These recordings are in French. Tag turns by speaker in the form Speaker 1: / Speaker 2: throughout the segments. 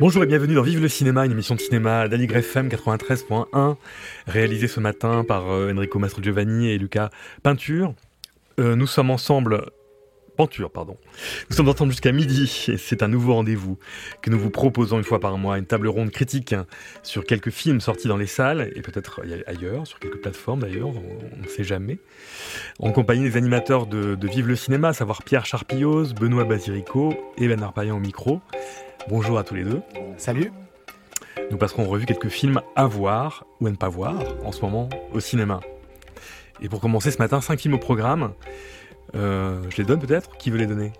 Speaker 1: Bonjour et bienvenue dans Vive le cinéma, une émission de cinéma d'Aligre FM 93.1, réalisée ce matin par euh, Enrico Mastro Giovanni et Lucas Peinture. Euh, nous sommes ensemble Penture, pardon. Nous sommes ensemble jusqu'à midi et c'est un nouveau rendez-vous que nous vous proposons une fois par mois, une table ronde critique sur quelques films sortis dans les salles et peut-être ailleurs, sur quelques plateformes d'ailleurs, on ne sait jamais. En compagnie des animateurs de, Vive le cinéma, à savoir Pierre Charpillos, Benoît Basirico et Ben Arpaillan au micro. Bonjour à tous les deux.
Speaker 2: Salut.
Speaker 1: Nous passerons en revue quelques films à voir ou à ne pas voir en ce moment au cinéma. Et pour commencer ce matin, cinq films au programme. Euh, je les donne peut-être Qui veut les donner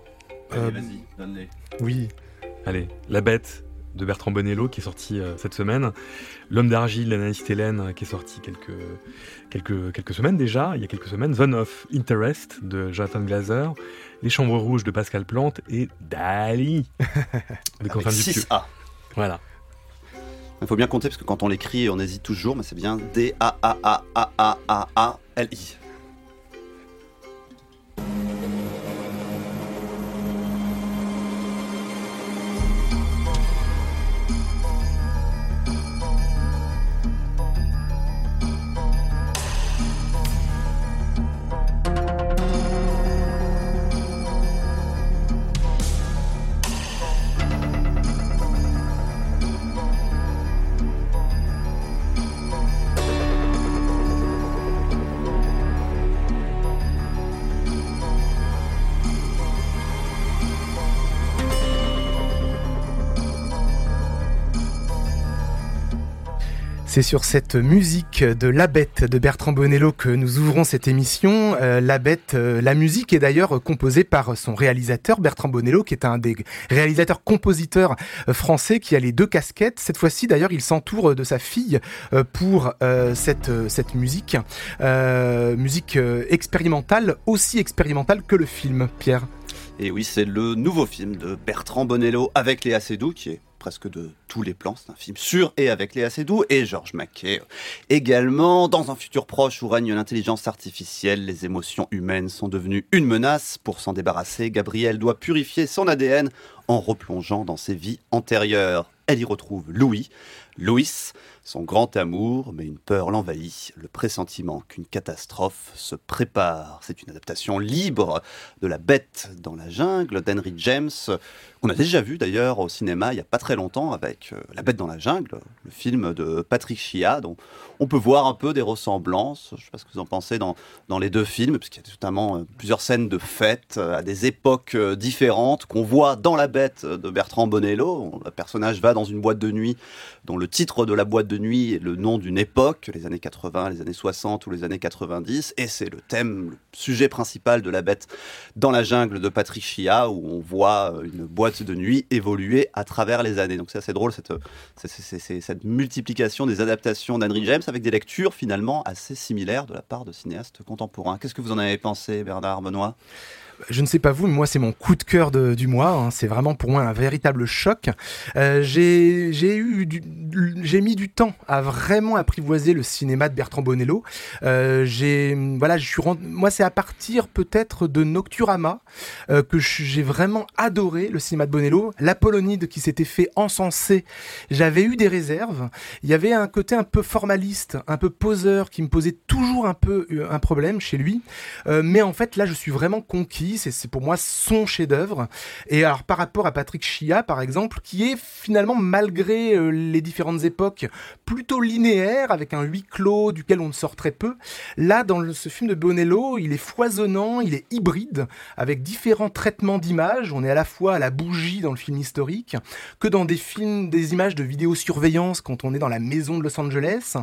Speaker 3: euh, Vas-y, donne-les.
Speaker 2: Oui.
Speaker 1: Allez, La Bête de Bertrand Bonello qui est sorti euh, cette semaine. L'homme d'argile d'Anaïs Hélène qui est sorti quelques, quelques, quelques semaines déjà, il y a quelques semaines. Zone of Interest de Jonathan Glazer. Les Chambres Rouges de Pascal Plante et Dali
Speaker 3: de Quentin Dupieux. A.
Speaker 1: Voilà.
Speaker 3: Il faut bien compter parce que quand on l'écrit, on hésite toujours, mais c'est bien D-A-A-A-A-A-A-L-I. Thank you.
Speaker 2: C'est sur cette musique de La Bête de Bertrand Bonello que nous ouvrons cette émission. Euh, la Bête, euh, la musique est d'ailleurs composée par son réalisateur Bertrand Bonello, qui est un des réalisateurs compositeurs euh, français qui a les deux casquettes. Cette fois-ci, d'ailleurs, il s'entoure de sa fille pour cette cette musique, musique expérimentale, aussi expérimentale que le film. Pierre.
Speaker 3: Et oui, c'est le nouveau film de Bertrand Bonello avec Léa Seydoux, qui est presque de tous les plans. C'est un film sur et avec Léa Seydoux et Georges Mackay. Également, dans un futur proche où règne l'intelligence artificielle, les émotions humaines sont devenues une menace. Pour s'en débarrasser, Gabriel doit purifier son ADN en replongeant dans ses vies antérieures. Elle y retrouve Louis, Louis, son grand amour, mais une peur l'envahit, le pressentiment qu'une catastrophe se prépare. C'est une adaptation libre de La Bête dans la jungle d'Henry James, qu'on a déjà vu d'ailleurs au cinéma il n'y a pas très longtemps avec euh, La Bête dans la jungle, le film de Patrick Chia, dont on peut voir un peu des ressemblances. Je ne sais pas ce que vous en pensez dans, dans les deux films, puisqu'il y a notamment euh, plusieurs scènes de fête euh, à des époques différentes qu'on voit dans La Bête de Bertrand Bonello. Le personnage va dans une boîte de nuit dont le titre de la boîte de nuit est le nom d'une époque, les années 80, les années 60 ou les années 90, et c'est le thème, le sujet principal de La Bête dans la jungle de Patrick Chia, où on voit une boîte de nuit évoluer à travers les années. Donc c'est assez drôle cette, cette multiplication des adaptations d'Henry James avec des lectures finalement assez similaires de la part de cinéastes contemporains. Qu'est-ce que vous en avez pensé, Bernard Benoît?
Speaker 2: Je ne sais pas vous, mais moi c'est mon coup de cœur du mois. Hein. C'est vraiment pour moi un véritable choc. Euh, j'ai eu j'ai mis du temps à vraiment apprivoiser le cinéma de Bertrand Bonello. Euh, j'ai voilà, moi c'est à partir peut-être de Nocturama euh, que j'ai vraiment adoré le cinéma de Bonello. L'Apollonide qui s'était fait encenser, j'avais eu des réserves. Il y avait un côté un peu formaliste, un peu poseur qui me posait toujours un peu un problème chez lui. Mais en fait là, je suis vraiment conquis c'est pour moi son chef-d'œuvre. Et alors par rapport à Patrick Chia, par exemple, qui est finalement, malgré euh, les différentes époques, plutôt linéaire, avec un huis clos duquel on ne sort très peu, là, dans ce film de Bonello, il est foisonnant, il est hybride, avec différents traitements d'images. On est à la fois à la bougie dans le film historique, que dans des films, des images de vidéosurveillance quand on est dans la maison de Los Angeles.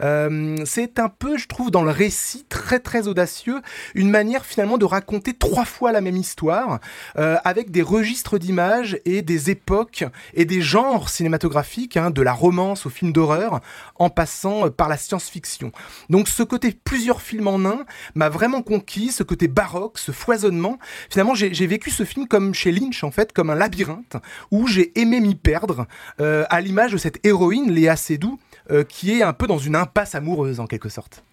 Speaker 2: Euh, c'est un peu, je trouve, dans le récit très très audacieux, une manière finalement de raconter trois fois la même histoire, euh, avec des registres d'images et des époques et des genres cinématographiques, hein, de la romance au film d'horreur, en passant euh, par la science-fiction. Donc ce côté plusieurs films en un m'a vraiment conquis, ce côté baroque, ce foisonnement. Finalement, j'ai vécu ce film comme chez Lynch, en fait, comme un labyrinthe, où j'ai aimé m'y perdre, euh, à l'image de cette héroïne, Léa Seydoux, qui est un peu dans une impasse amoureuse, en quelque sorte.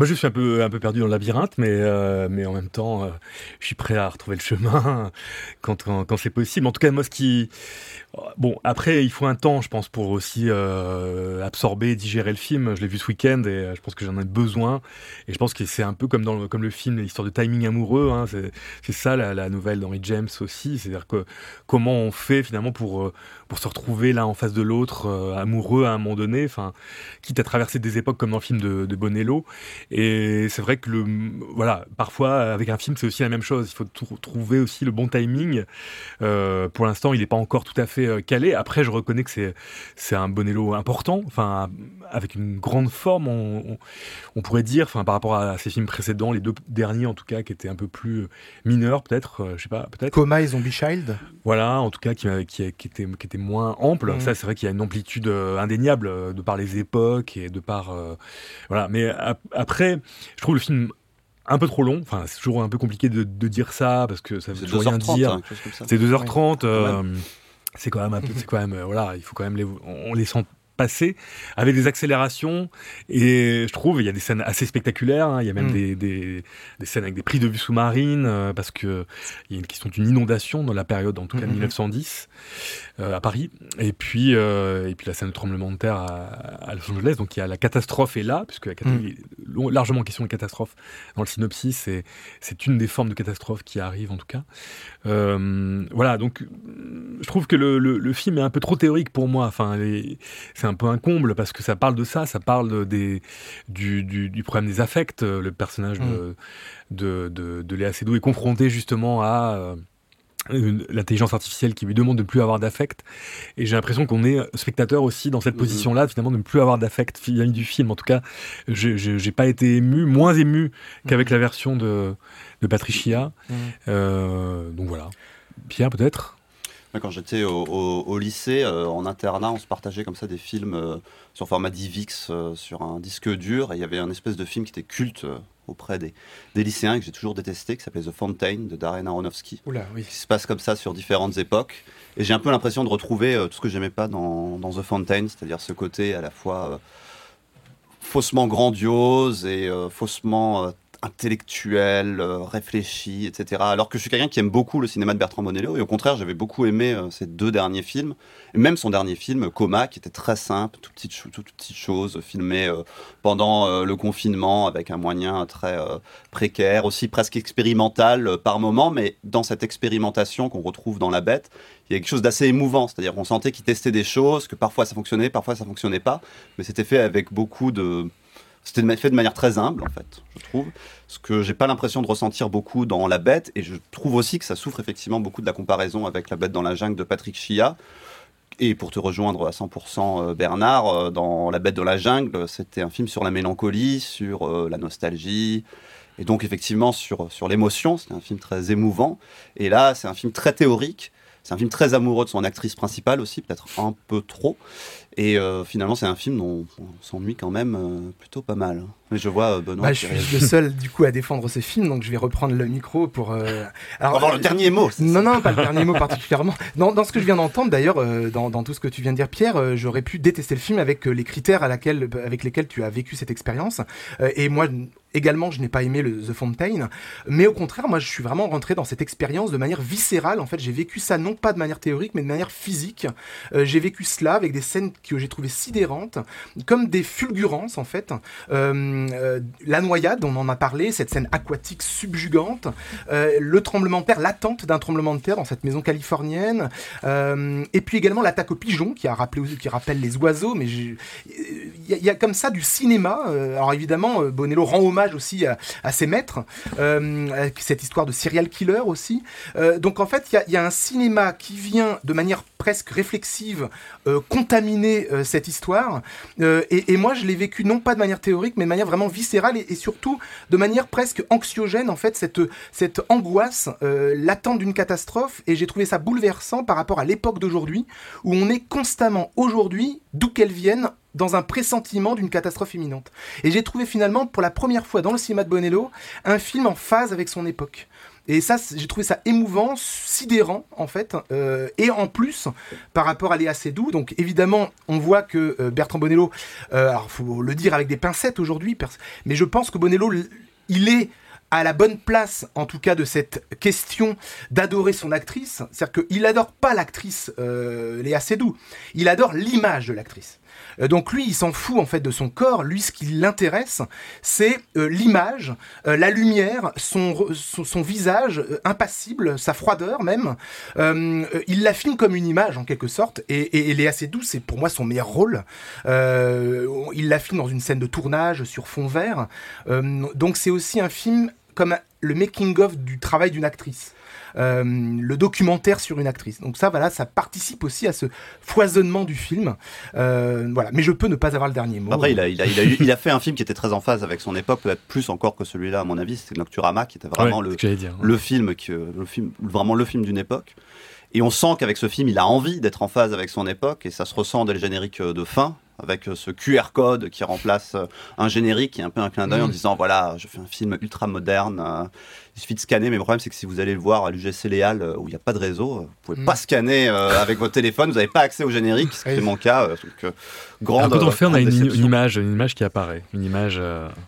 Speaker 1: Moi, je suis un peu, un peu perdu dans le labyrinthe, mais, euh, mais en même temps, euh, je suis prêt à retrouver le chemin quand, quand, c'est possible. En tout cas, moi, ce qui. Bon, après, il faut un temps, je pense, pour aussi euh, absorber, digérer le film. Je l'ai vu ce week-end et je pense que j'en ai besoin. Et je pense que c'est un peu comme, dans le, comme le film, l'histoire de timing amoureux. Hein. C'est ça la, nouvelle d'Henry James aussi. C'est-à-dire que comment on fait finalement pour, pour se retrouver l'un en face de l'autre, amoureux à un moment donné, quitte à traverser des époques comme dans le film de Bonello. Et c'est vrai que le, voilà, parfois avec un film c'est aussi la même chose. Il faut trouver aussi le bon timing. Euh, pour l'instant, il n'est pas encore tout à fait euh, calé. Après, je reconnais que c'est c'est un Bonello important, enfin avec une grande forme, on, on, pourrait dire, enfin par rapport à ses films précédents, les deux derniers en tout cas, qui étaient un peu plus mineurs peut-être, euh, je sais pas, peut-être.
Speaker 2: Coma et Zombie Child.
Speaker 1: Voilà, en tout cas qui, qui, qui était qui était moins ample. Mmh. Ça, c'est vrai qu'il y a une amplitude indéniable de par les époques et de par voilà. Mais après après, je trouve le film un peu trop long. Enfin, c'est toujours un peu compliqué de, dire ça parce que ça veut toujours rien dire. Hein, c'est 2h30. Euh, c'est quand même un peu, c'est quand même, euh, voilà, il faut quand même les, on les sent passer avec des accélérations et je trouve il y a des scènes assez spectaculaires hein. il y a même mm. des, des, des, scènes avec des prix de vue sous-marine euh, parce que il y a une question d'une inondation dans la période en tout cas 1910 mm-hmm. euh, à Paris et puis euh, et puis la scène de tremblement de terre à, Los Angeles donc il y a la catastrophe est là puisque la mm. largement question de catastrophe dans le synopsis et c'est une des formes de catastrophe qui arrive en tout cas voilà donc je trouve que le, le, film est un peu trop théorique pour moi enfin c'est un peu un comble parce que ça parle de ça, ça parle des, du, du, problème des affects. Le personnage de, mm. de, de, Léa Seydoux est confronté justement à euh, l'intelligence artificielle qui lui demande de ne plus avoir d'affect. Et j'ai l'impression qu'on est spectateur aussi dans cette mm-hmm. position-là, finalement, de ne plus avoir d'affect vis du film. En tout cas, j'ai pas été ému, moins ému qu'avec mm-hmm. la version de, de Patricia. Mm-hmm. Euh, donc voilà. Pierre, peut-être?
Speaker 3: Quand j'étais au, lycée, euh, en internat, on se partageait comme ça des films euh, sur format DivX, euh, sur un disque dur, et il y avait un espèce de film qui était culte auprès des, des, lycéens que j'ai toujours détesté, qui s'appelait The Fountain de Darren Aronofsky,
Speaker 2: Oula, oui.
Speaker 3: qui se passe comme ça sur différentes époques. Et j'ai un peu l'impression de retrouver tout ce que j'aimais pas dans, dans, The Fountain, c'est-à-dire ce côté à la fois faussement grandiose et faussement intellectuel, euh, réfléchi, etc. Alors que je suis quelqu'un qui aime beaucoup le cinéma de Bertrand Bonello, et au contraire, j'avais beaucoup aimé euh, ses deux derniers films, et même son dernier film, Coma, qui était très simple, toute petite, toute petite chose, filmé euh, pendant le confinement, avec un moyen très précaire, aussi presque expérimental par moment, mais dans cette expérimentation qu'on retrouve dans La Bête, il y a quelque chose d'assez émouvant, c'est-à-dire qu'on sentait qu'il testait des choses, que parfois ça fonctionnait, parfois ça fonctionnait pas, mais c'était fait avec beaucoup de c'était fait de manière très humble, en fait, je trouve. Ce que j'ai pas l'impression de ressentir beaucoup dans La Bête. Et je trouve aussi que ça souffre effectivement beaucoup de la comparaison avec La Bête dans la jungle de Patrick Chia. Et pour te rejoindre à 100% euh, Bernard, euh, dans La Bête dans la jungle, c'était un film sur la mélancolie, sur euh, la nostalgie, et donc effectivement sur, sur l'émotion. C'était un film très émouvant. Et là, c'est un film très théorique. C'est un film très amoureux de son actrice principale aussi, peut-être un peu trop. Et euh, finalement, c'est un film dont on s'ennuie quand même euh, plutôt pas mal. Mais je vois euh, Benoît.
Speaker 2: Bah, je suis le seul du coup à défendre ce film, donc je vais reprendre le micro pour.
Speaker 3: Alors, avoir le dernier mot.
Speaker 2: Non, non, pas le dernier mot particulièrement. Dans, dans, ce que je viens d'entendre, d'ailleurs, dans, dans, tout ce que tu viens de dire, Pierre, j'aurais pu détester le film avec les critères à laquelle, avec lesquels tu as vécu cette expérience. et moi, Également, je n'ai pas aimé le The Fountain, mais au contraire, moi, je suis vraiment rentré dans cette expérience de manière viscérale. En fait, j'ai vécu ça non pas de manière théorique, mais de manière physique. j'ai vécu cela avec des scènes que j'ai trouvé sidérantes, comme des fulgurances en fait. Euh, euh, la noyade, on en a parlé, cette scène aquatique subjugante, euh, le tremblement de terre, l'attente d'un tremblement de terre dans cette maison californienne, et puis également l'attaque aux pigeons qui a rappelé, qui rappelle les oiseaux, mais il y, a comme ça du cinéma. alors évidemment, Bonello rend hommage aussi à, ses maîtres, avec cette histoire de serial killer aussi. donc en fait, il y, a un cinéma qui vient de manière presque réflexive contaminer cette histoire. Euh, et, moi, je l'ai vécu non pas de manière théorique, mais de manière vraiment viscérale et, surtout de manière presque anxiogène, en fait, cette, cette angoisse euh, l'attente d'une catastrophe. Et j'ai trouvé ça bouleversant par rapport à l'époque d'aujourd'hui, où on est constamment, aujourd'hui, d'où qu'elle vienne, dans un pressentiment d'une catastrophe imminente. Et j'ai trouvé finalement, pour la première fois dans le cinéma de Bonello, un film en phase avec son époque. Et ça, j'ai trouvé ça émouvant, sidérant en fait. Euh, et en plus, par rapport à Léa Seydoux, donc évidemment, on voit que euh, Bertrand Bonello, euh, alors faut le dire avec des pincettes aujourd'hui, mais je pense que Bonello, il est à la bonne place, en tout cas, de cette question d'adorer son actrice. C'est-à-dire qu'il n'adore pas l'actrice Léa Seydoux, il adore l'image de l'actrice. Euh, donc lui, il s'en fout en fait de son corps. Lui, ce qui l'intéresse, c'est euh, l'image, euh, la lumière, son, visage impassible, sa froideur même. il la filme comme une image en quelque sorte. Et, elle est assez douce. C'est pour moi son meilleur rôle. il la filme dans une scène de tournage sur fond vert. donc c'est aussi un film comme le making of du travail d'une actrice. Euh, le documentaire sur une actrice. Donc ça, voilà, ça participe aussi à ce foisonnement du film. Euh, voilà, mais je peux ne pas avoir le dernier mot.
Speaker 3: Après, il a, il, a, il, a fait un film qui était très en phase avec son époque, peut-être plus encore que celui-là, à mon avis. C'était Nocturama, qui était vraiment le, le film, qui, le film, vraiment le film d'une époque. Et on sent qu'avec ce film, il a envie d'être en phase avec son époque, et ça se ressent dès le générique de fin, avec euh, ce QR code qui remplace euh, un générique qui est un peu un clin d'œil en mm. disant voilà, je fais un film ultra moderne. Euh, il suffit de scanner, mais le problème c'est que si vous allez le voir à l'UGC Léal où il n'y a pas de réseau, vous pouvez mm. pas scanner avec votre téléphone, vous n'avez pas accès au générique, c'est mon cas. donc,
Speaker 1: grande, quand on fait, on a une, image, une image qui apparaît, une image.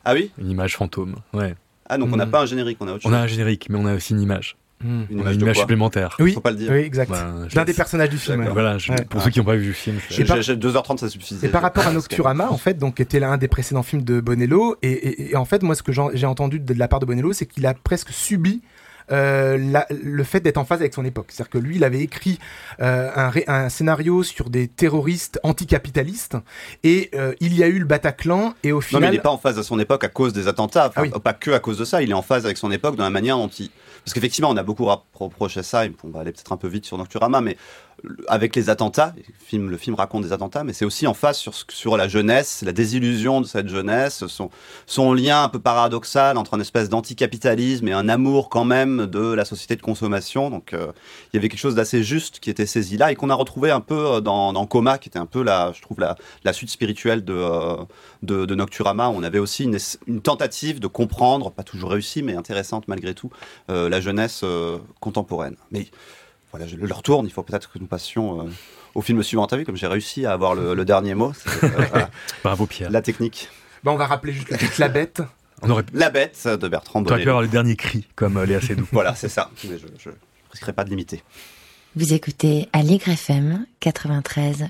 Speaker 3: ah oui?
Speaker 1: Une image fantôme, ouais.
Speaker 3: Ah donc on n'a mm. pas un générique, on a autre
Speaker 1: chose. On a un générique, mais on a aussi une image. Une, image, supplémentaire.
Speaker 2: Oui,
Speaker 3: faut pas le dire.
Speaker 2: Oui, exact. Bah, L'un des personnages du film.
Speaker 1: Voilà, pour ceux qui n'ont pas vu le film.
Speaker 3: 2h30, ça suffisait.
Speaker 2: Et par rapport à Nocturama, en fait, donc était l'un des précédents films de Bonello, et, en fait, moi, ce que j'ai entendu de la part de Bonello, c'est qu'il a presque subi euh, le fait d'être en phase avec son époque. C'est-à-dire que lui, il avait écrit euh, un, scénario sur des terroristes anticapitalistes et euh, il y a eu le Bataclan et au final...
Speaker 3: Non, mais il n'est pas en phase à son époque à cause des attentats, ah pas que à cause de ça, il est en phase avec son époque dans la manière dont il... Parce qu'effectivement, on a beaucoup reproché ça, et on va aller peut-être un peu vite sur Nocturama, mais avec les attentats, le film, raconte des attentats, mais c'est aussi en face sur, la jeunesse, la désillusion de cette jeunesse, son, lien un peu paradoxal entre un espèce d'anticapitalisme et un amour quand même de la société de consommation. Donc euh, il y avait quelque chose d'assez juste qui était saisi là et qu'on a retrouvé un peu euh, dans, dans, Coma, qui était un peu la, je trouve, la, suite spirituelle de, euh, de, de, Nocturama. On avait aussi une, tentative de comprendre, pas toujours réussie, mais intéressante malgré tout, la jeunesse contemporaine. Voilà, je le retourne. Il faut peut-être que nous passions euh, au film suivant. T'as vu comme j'ai réussi à avoir le, dernier mot
Speaker 1: euh, Bravo Pierre.
Speaker 3: La technique.
Speaker 2: Bah, on va rappeler juste La Bête.
Speaker 3: On aurait... La Bête de Bertrand Bonnet.
Speaker 1: Tu pu avoir le dernier cri comme euh, Léa Seydoux.
Speaker 3: voilà, c'est ça. Mais je ne risquerai pas de limiter.
Speaker 4: Vous écoutez Allegre FM 93.1.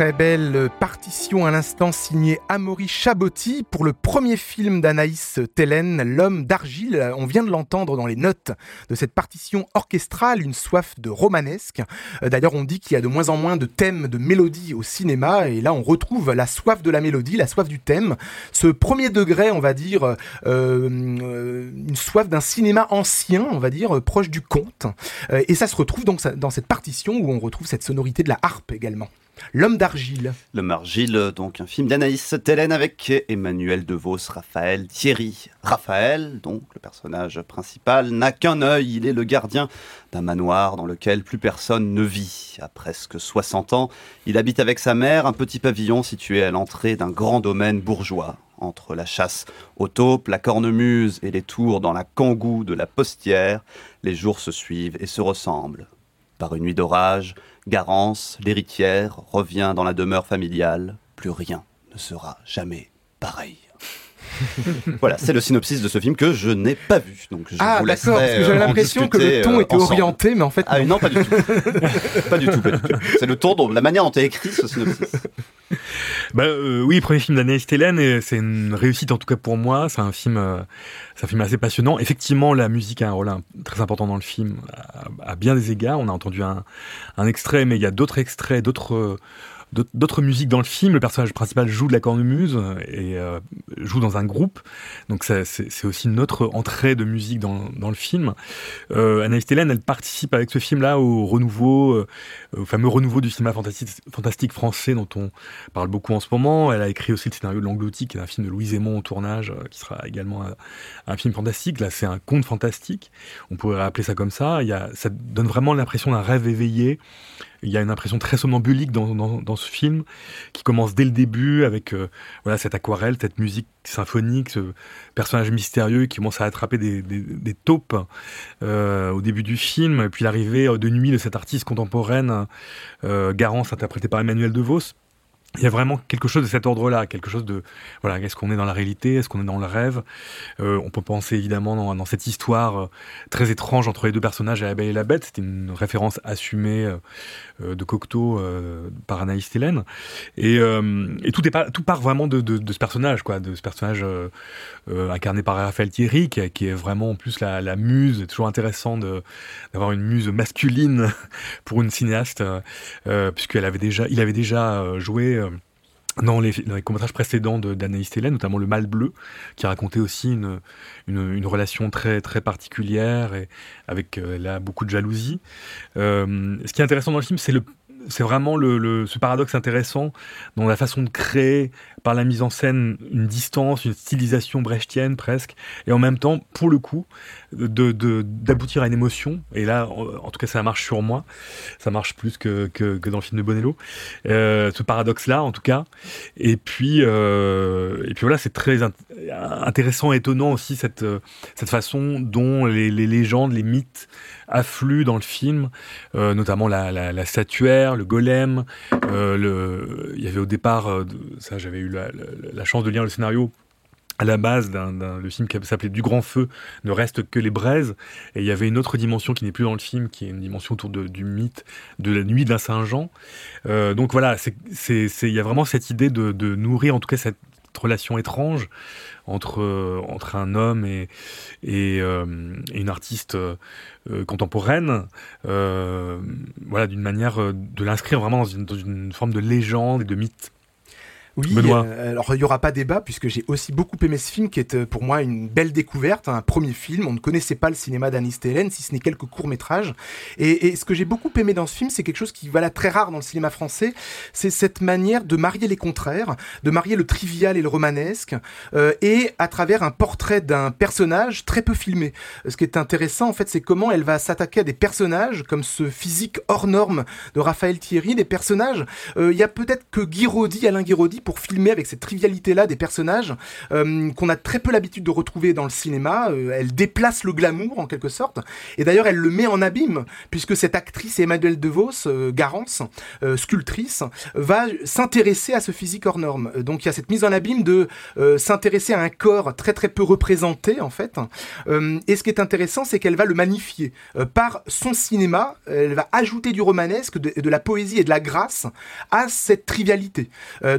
Speaker 2: trochę belle partition à l'instant signée Amaury Chabotti pour le premier film d'Anaïs Tellen, L'homme d'argile. On vient de l'entendre dans les notes de cette partition orchestrale, une soif de romanesque. Euh, d'ailleurs, on dit qu'il y a de moins en moins de thèmes de mélodie au cinéma et là, on retrouve la soif de la mélodie, la soif du thème. Ce premier degré, on va dire, euh, euh, une soif d'un cinéma ancien, on va dire, proche du conte. et ça se retrouve donc dans cette partition où on retrouve cette sonorité de la harpe également. L'homme d'argile.
Speaker 3: L'homme d'argile, donc un film d'Anaïs Tellen avec Emmanuel DeVos, Raphaël Thierry. Raphaël, donc le personnage principal, n'a qu'un œil, il est le gardien d'un manoir dans lequel plus personne ne vit. À presque 60 ans, il habite avec sa mère un petit pavillon situé à l'entrée d'un grand domaine bourgeois. Entre la chasse aux taupes, la cornemuse et les tours dans la kangou de la postière, les jours se suivent et se ressemblent. Par une nuit d'orage, Garance, l'héritière, revient dans la demeure familiale. Plus rien ne sera jamais pareil. voilà, c'est le synopsis de ce film que je n'ai pas vu. Donc je
Speaker 2: ah
Speaker 3: vous
Speaker 2: d'accord, parce que j'avais l'impression que le ton était orienté, mais en fait
Speaker 3: ah non, pas du tout, pas du tout, pas du tout. C'est le ton, dont, la manière dont est écrit ce synopsis.
Speaker 1: Bah, euh, oui, premier film d'Anaïs Télène, et c'est une réussite en tout cas pour moi. C'est un film, euh, c'est un film assez passionnant. Effectivement, la musique a un rôle très important dans le film, à, bien des égards. On a entendu un, un extrait, mais il y a d'autres extraits, d'autres d'autres musiques dans le film. Le personnage principal joue de la cornemuse et euh, joue dans un groupe. Donc c'est aussi notre entrée de musique dans, le film. Euh, Anaïs elle participe avec ce film-là au renouveau, euh, au fameux renouveau du cinéma fantastique, français dont on parle beaucoup en ce moment. Elle a écrit aussi le scénario de L'Angloutique, qui est un film de Louise Aymon au tournage, euh, qui sera également un, film fantastique. Là, c'est un conte fantastique. On pourrait appeler ça comme ça. Ça donne vraiment l'impression d'un rêve éveillé. Il y a une impression très somnambulique dans, dans, ce film, qui commence dès le début avec euh, voilà cette aquarelle, cette musique symphonique, ce personnage mystérieux qui commence à attraper des, taupes euh, au début du film, et puis l'arrivée de nuit de cette artiste contemporaine, euh, Garance, interprétée par Emmanuel DeVos il y a vraiment quelque chose de cet ordre-là, quelque chose de voilà, est-ce qu'on est dans la réalité, est-ce qu'on est dans le rêve? Euh, On peut penser évidemment dans, cette histoire euh, très étrange entre les deux personnages la Belle et la Bête. C'était une référence assumée euh, de Cocteau par Anaïs Télène. Et, tout est tout part vraiment de, de, ce personnage, quoi, de ce personnage incarné par Raphaël Thierry, qui, est vraiment en plus la, muse. C'est toujours intéressant d'avoir une muse masculine pour une cinéaste, puisqu'elle avait déjà, il avait déjà joué dans les, les courts-métrages précédents d'Anaïs Télène, notamment Le Mal Bleu, qui racontait aussi une, une, une, relation très, très particulière et avec euh, là beaucoup de jalousie. Euh, ce qui est intéressant dans le film, c'est le c'est vraiment le, ce paradoxe intéressant dans la façon de créer par la mise en scène une distance, une stylisation brechtienne presque, et en même temps, pour le coup, d'aboutir de, à une émotion. Et là, en, tout cas, ça marche sur moi, ça marche plus que, que, dans le film de Bonello. Euh, ce paradoxe-là, en tout cas. Et puis, euh, et puis voilà, c'est très int intéressant et étonnant aussi cette, cette façon dont les légendes, les mythes affluent dans le film, euh, notamment la, la, la, statuaire, le golem. Euh, il y avait au départ, euh, ça j'avais eu la, chance de lire le scénario à la base d'un le film qui s'appelait Du Grand Feu ne reste que les braises et il y avait une autre dimension qui n'est plus dans le film qui est une dimension autour de, du mythe de la nuit de la Saint-Jean euh, donc voilà il y a vraiment cette idée de, nourrir en tout cas cette relation étrange entre, euh, entre un homme et, et, euh, une artiste euh, contemporaine, voilà, d'une manière de l'inscrire vraiment dans une, dans une forme de légende et de mythe.
Speaker 2: Oui, euh, alors il n'y aura pas débat puisque j'ai aussi beaucoup aimé ce film qui est euh, pour moi une belle découverte, un premier film. On ne connaissait pas le cinéma d'Anis Télène, si ce n'est quelques courts-métrages. Et, et, ce que j'ai beaucoup aimé dans ce film, c'est quelque chose qui voilà très rare dans le cinéma français, c'est cette manière de marier les contraires, de marier le trivial et le romanesque, euh, et à travers un portrait d'un personnage très peu filmé. Ce qui est intéressant en fait, c'est comment elle va s'attaquer à des personnages comme ce physique hors norme de Raphaël Thierry, des personnages. Euh, il y a peut-être que Guiraudy, Alain Guiraudy, pour filmer avec cette trivialité-là des personnages euh, qu'on a très peu l'habitude de retrouver dans le cinéma. Euh, elle déplace le glamour en quelque sorte. Et d'ailleurs, elle le met en abîme puisque cette actrice Emmanuelle DeVos, euh, Garance, sculptrice, va s'intéresser à ce physique hors norme. Donc il y a cette mise en abîme de s'intéresser à un corps très très peu représenté en fait. Et ce qui est intéressant, c'est qu'elle va le magnifier par son cinéma. Elle va ajouter du romanesque, de, de, la poésie et de la grâce à cette trivialité.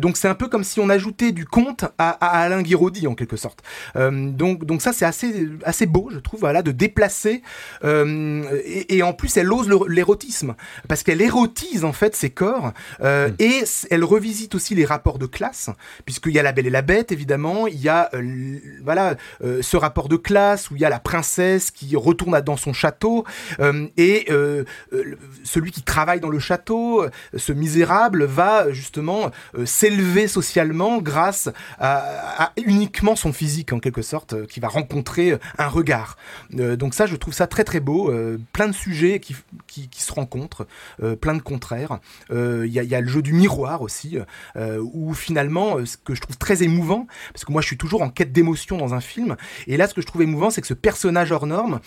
Speaker 2: donc c'est un peu comme si on ajoutait du conte à, à Alain Guiraudy en quelque sorte. Euh, donc, donc ça c'est assez, assez beau, je trouve, voilà, de déplacer. Euh, et, et, en plus, elle ose l'érotisme parce qu'elle érotise en fait ses corps euh, mmh. et elle revisite aussi les rapports de classe, puisqu'il y a la Belle et la Bête évidemment, il y a voilà ce rapport de classe où il y a la princesse qui retourne dans son château et celui qui travaille dans le château, ce misérable, va justement s'élever socialement grâce à, uniquement son physique en quelque sorte, euh, qui va rencontrer euh, un regard. Euh, donc ça, je trouve ça très très beau. Plein de sujets qui, qui, se rencontrent, plein de contraires. Il y, y, a le jeu du miroir aussi, où finalement, ce que je trouve très émouvant, parce que moi je suis toujours en quête d'émotion dans un film, et là ce que je trouve émouvant, c'est que ce personnage hors norme,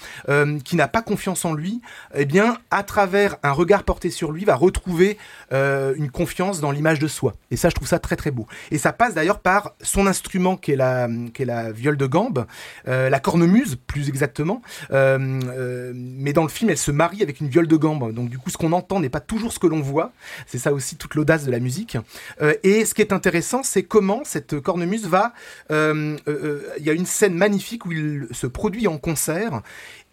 Speaker 2: qui n'a pas confiance en lui, eh bien, à travers un regard porté sur lui, va retrouver une confiance dans l'image de soi. Et ça, je trouve ça très très beau. Et ça passe d'ailleurs par son instrument qui est la, qui est la viole de gambe, euh, la cornemuse plus exactement. Euh, euh, mais dans le film, elle se marie avec une viole de gambe. Donc du coup, ce qu'on entend n'est pas toujours ce que l'on voit. C'est ça aussi toute l'audace de la musique. et ce qui est intéressant, c'est comment cette cornemuse va... Il y a une scène magnifique où il se produit en concert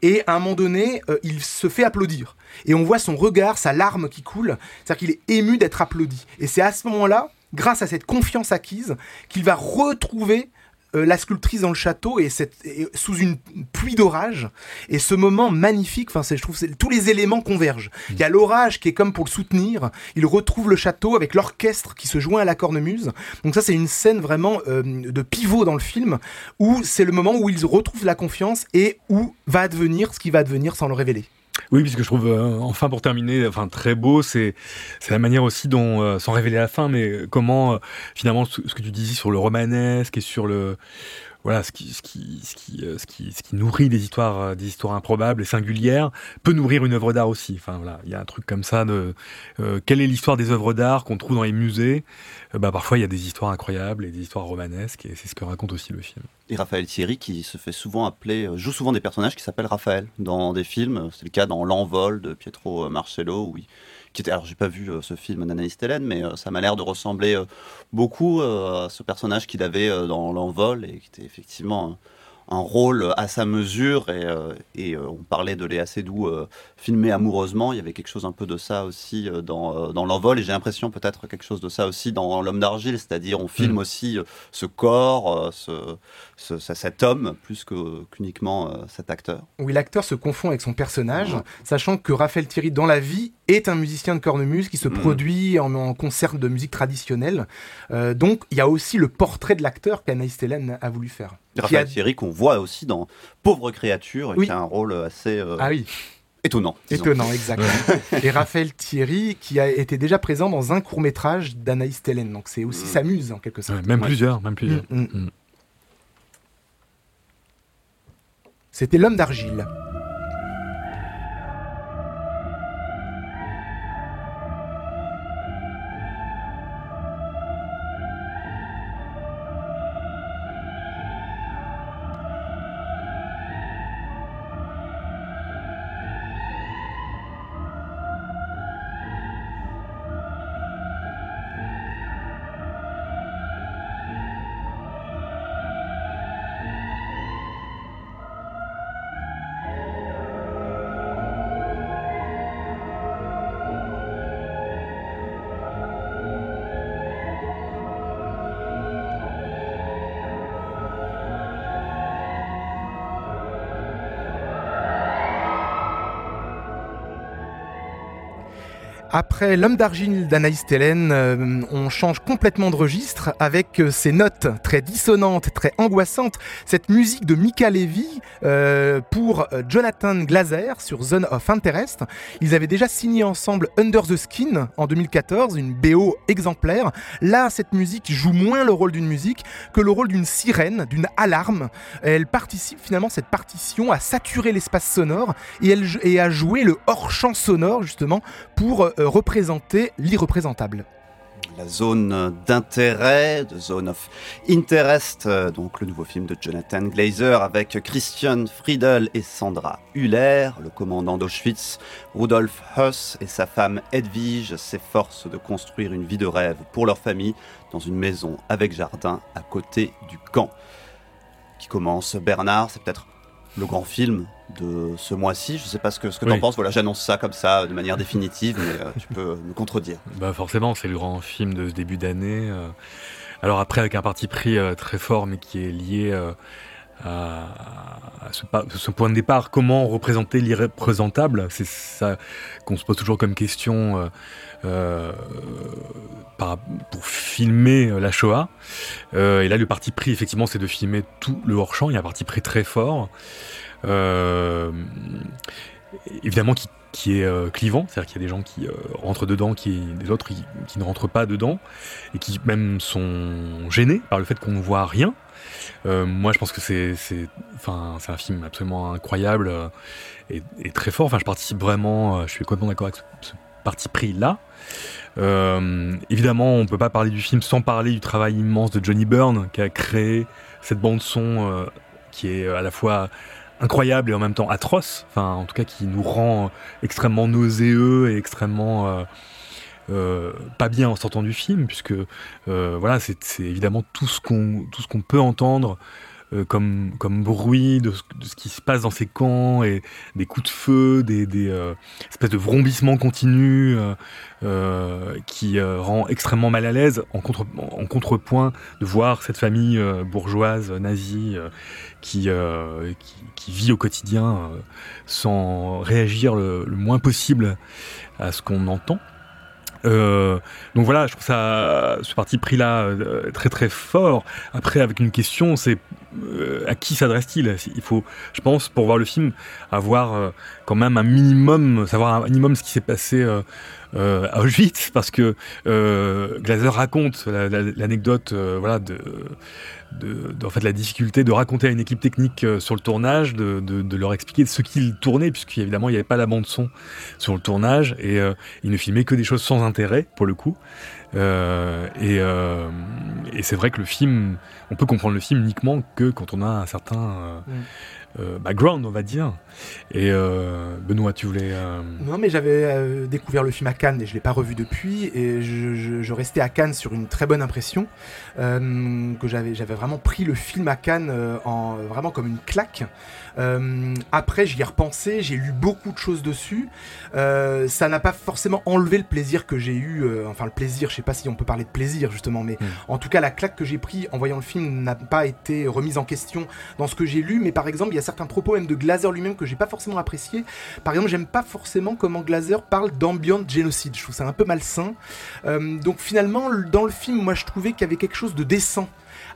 Speaker 2: et à un moment donné, il se fait applaudir. Et on voit son regard, sa larme qui coule, c'est-à-dire qu'il est ému d'être applaudi. Et c'est à ce moment-là, grâce à cette confiance acquise, qu'il va retrouver euh, la sculptrice dans le château et, sous une pluie d'orage. Et ce moment magnifique, enfin, je trouve tous les éléments convergent. Il y a l'orage qui est comme pour le soutenir. Il retrouve le château avec l'orchestre qui se joint à la cornemuse. Donc ça, c'est une scène vraiment euh, de pivot dans le film où c'est le moment où il retrouve la confiance et où va advenir ce qui va advenir sans le révéler.
Speaker 1: Oui, puisque je trouve, euh, enfin pour terminer, enfin très beau, c'est la manière aussi dont, euh, sans révéler la fin, mais comment euh, finalement ce, que tu disais sur le romanesque et sur le voilà, euh, ce qui nourrit des histoires, euh, des histoires improbables et singulières, peut nourrir une œuvre d'art aussi. Enfin voilà, il y a un truc comme ça de euh, quelle est l'histoire des œuvres d'art qu'on trouve dans les musées? bah parfois il y a des histoires incroyables et des histoires romanesques et c'est ce que raconte aussi le film.
Speaker 3: Et Raphaël Thierry qui se fait souvent appeler, joue souvent des personnages qui s'appellent Raphaël dans des films. C'est le cas dans L'envol de Pietro Marcello où il qui était, alors j'ai pas vu euh, ce film d'Anaïs Tellen, mais euh, ça m'a l'air de ressembler euh, beaucoup à ce personnage qu'il avait dans l'envol et qui était effectivement un rôle à sa mesure et, et on parlait de Léa Seydoux filmé amoureusement il y avait quelque chose un peu de ça aussi dans, dans l'envol et j'ai l'impression peut-être quelque chose de ça aussi dans l'homme d'argile c'est-à-dire on filme mm. aussi ce corps ce, cet homme plus qu'uniquement euh, cet acteur.
Speaker 2: Oui, l'acteur se confond avec son personnage, sachant que Raphaël Thierry, dans la vie, est un musicien de cornemuse qui se mm. produit en, concert de musique traditionnelle. Euh, donc, il y a aussi le portrait de l'acteur qu'Anaïs Tellen a voulu faire.
Speaker 3: Raphaël Thierry, qu'on voit aussi dans Pauvre créature, qui a un rôle assez. Euh,
Speaker 2: ah oui.
Speaker 3: Étonnant.
Speaker 2: Étonnant, exactement. et Raphaël Thierry, qui a été déjà présent dans un court métrage d'Anaïs Tellen. Donc c'est aussi mm. sa muse, en quelque sorte.
Speaker 1: même plusieurs, même plusieurs.
Speaker 2: Mm, C'était l'homme d'argile. Après L'homme d'argile d'Anaïs Tellen, euh, on change complètement de registre avec euh, ces notes très dissonantes, très angoissantes, cette musique de Mika Levy euh, pour Jonathan Glazer sur Zone of Interest. Ils avaient déjà signé ensemble Under the Skin en 2014, une BO exemplaire. Là, cette musique joue moins le rôle d'une musique que le rôle d'une sirène, d'une alarme. Elle participe finalement, cette partition, à saturer l'espace sonore et, à jouer le hors-champ sonore justement pour représenter l'irreprésentable
Speaker 3: la zone d'intérêt, de Zone of Interest, euh, donc le nouveau film de Jonathan Glazer avec Christian Friedel et Sandra Hüller, le commandant d'Auschwitz, Rudolf Huss et sa femme Edwige s'efforcent de construire une vie de rêve pour leur famille dans une maison avec jardin à côté du camp. Qui commence Bernard, c'est peut-être le grand film de ce mois-ci. Je ne sais pas ce que, ce que tu en penses. Voilà, j'annonce ça comme ça de manière définitive, mais euh, tu peux me contredire.
Speaker 1: Bah forcément, c'est le grand film de ce début d'année. Euh. alors après, avec un parti pris euh, très fort, mais qui est lié à, ce, point de départ, comment représenter l'irreprésentable C'est ça qu'on se pose toujours comme question pour filmer la Shoah. et là, le parti pris, effectivement, c'est de filmer tout le hors-champ. Il y a un parti pris très fort. Euh, évidemment qui, qui est euh, clivant, c'est-à-dire qu'il y a des gens qui euh, rentrent dedans, qui, des autres qui, qui, ne rentrent pas dedans, et qui même sont gênés par le fait qu'on ne voit rien. moi, je pense que c'est, enfin, c'est un film absolument incroyable et, très fort. Enfin, je participe vraiment, je suis complètement d'accord avec ce, parti pris là. évidemment, on peut pas parler du film sans parler du travail immense de Johnny Byrne qui a créé cette bande son qui est à la fois incroyable et en même temps atroce, enfin en tout cas qui nous rend extrêmement nauséeux et extrêmement euh, euh, pas bien en sortant du film, puisque euh, voilà c'est évidemment tout ce qu'on tout ce qu'on peut entendre euh, comme, comme bruit de ce, qui se passe dans ces camps et des coups de feu, des, euh, espèces de vrombissements continus euh, qui rend extrêmement mal à l'aise en, contre, en contrepoint de voir cette famille bourgeoise nazie qui, qui, vit au quotidien sans réagir le, moins possible à ce qu'on entend. Euh, donc voilà, je trouve ça, ce parti pris là euh, très très fort. Après, avec une question, c'est euh, à qui s'adresse-t-il? Il faut, je pense, pour voir le film, avoir quand même un minimum, savoir un minimum ce qui s'est passé à Auschwitz, parce que Glaser raconte l'anecdote, voilà, de de, en fait, la difficulté de raconter à une équipe technique euh, sur le tournage, de, leur expliquer ce qu'ils tournaient, puisqu'évidemment il n'y avait pas la bande son sur le tournage, et euh, ils ne filmaient que des choses sans intérêt, pour le coup. Euh, et, et c'est vrai que le film, on peut comprendre le film uniquement que quand on a un certain mm. Euh, background, on va dire. Et euh, Benoît, tu voulais. Euh,
Speaker 2: non, mais j'avais découvert le film à Cannes et je l'ai pas revu depuis. Et je, restais à Cannes sur une très bonne impression. que j'avais, j'avais vraiment pris le film à Cannes en, vraiment comme une claque. Après, j'y ai repensé, j'ai lu beaucoup de choses dessus. ça n'a pas forcément enlevé le plaisir que j'ai eu. enfin, le plaisir, je sais pas si on peut parler de plaisir justement, mais hmm. en tout cas, la claque que j'ai pris en voyant le film n'a pas été remise en question dans ce que j'ai lu. Mais par exemple, il y a certains propos même de Glazer lui-même que j'ai pas forcément apprécié. Par exemple, j'aime pas forcément comment Glazer parle d'ambient génocide. Je trouve ça un peu malsain. Euh, donc finalement, dans le film, moi je trouvais qu'il y avait quelque chose de décent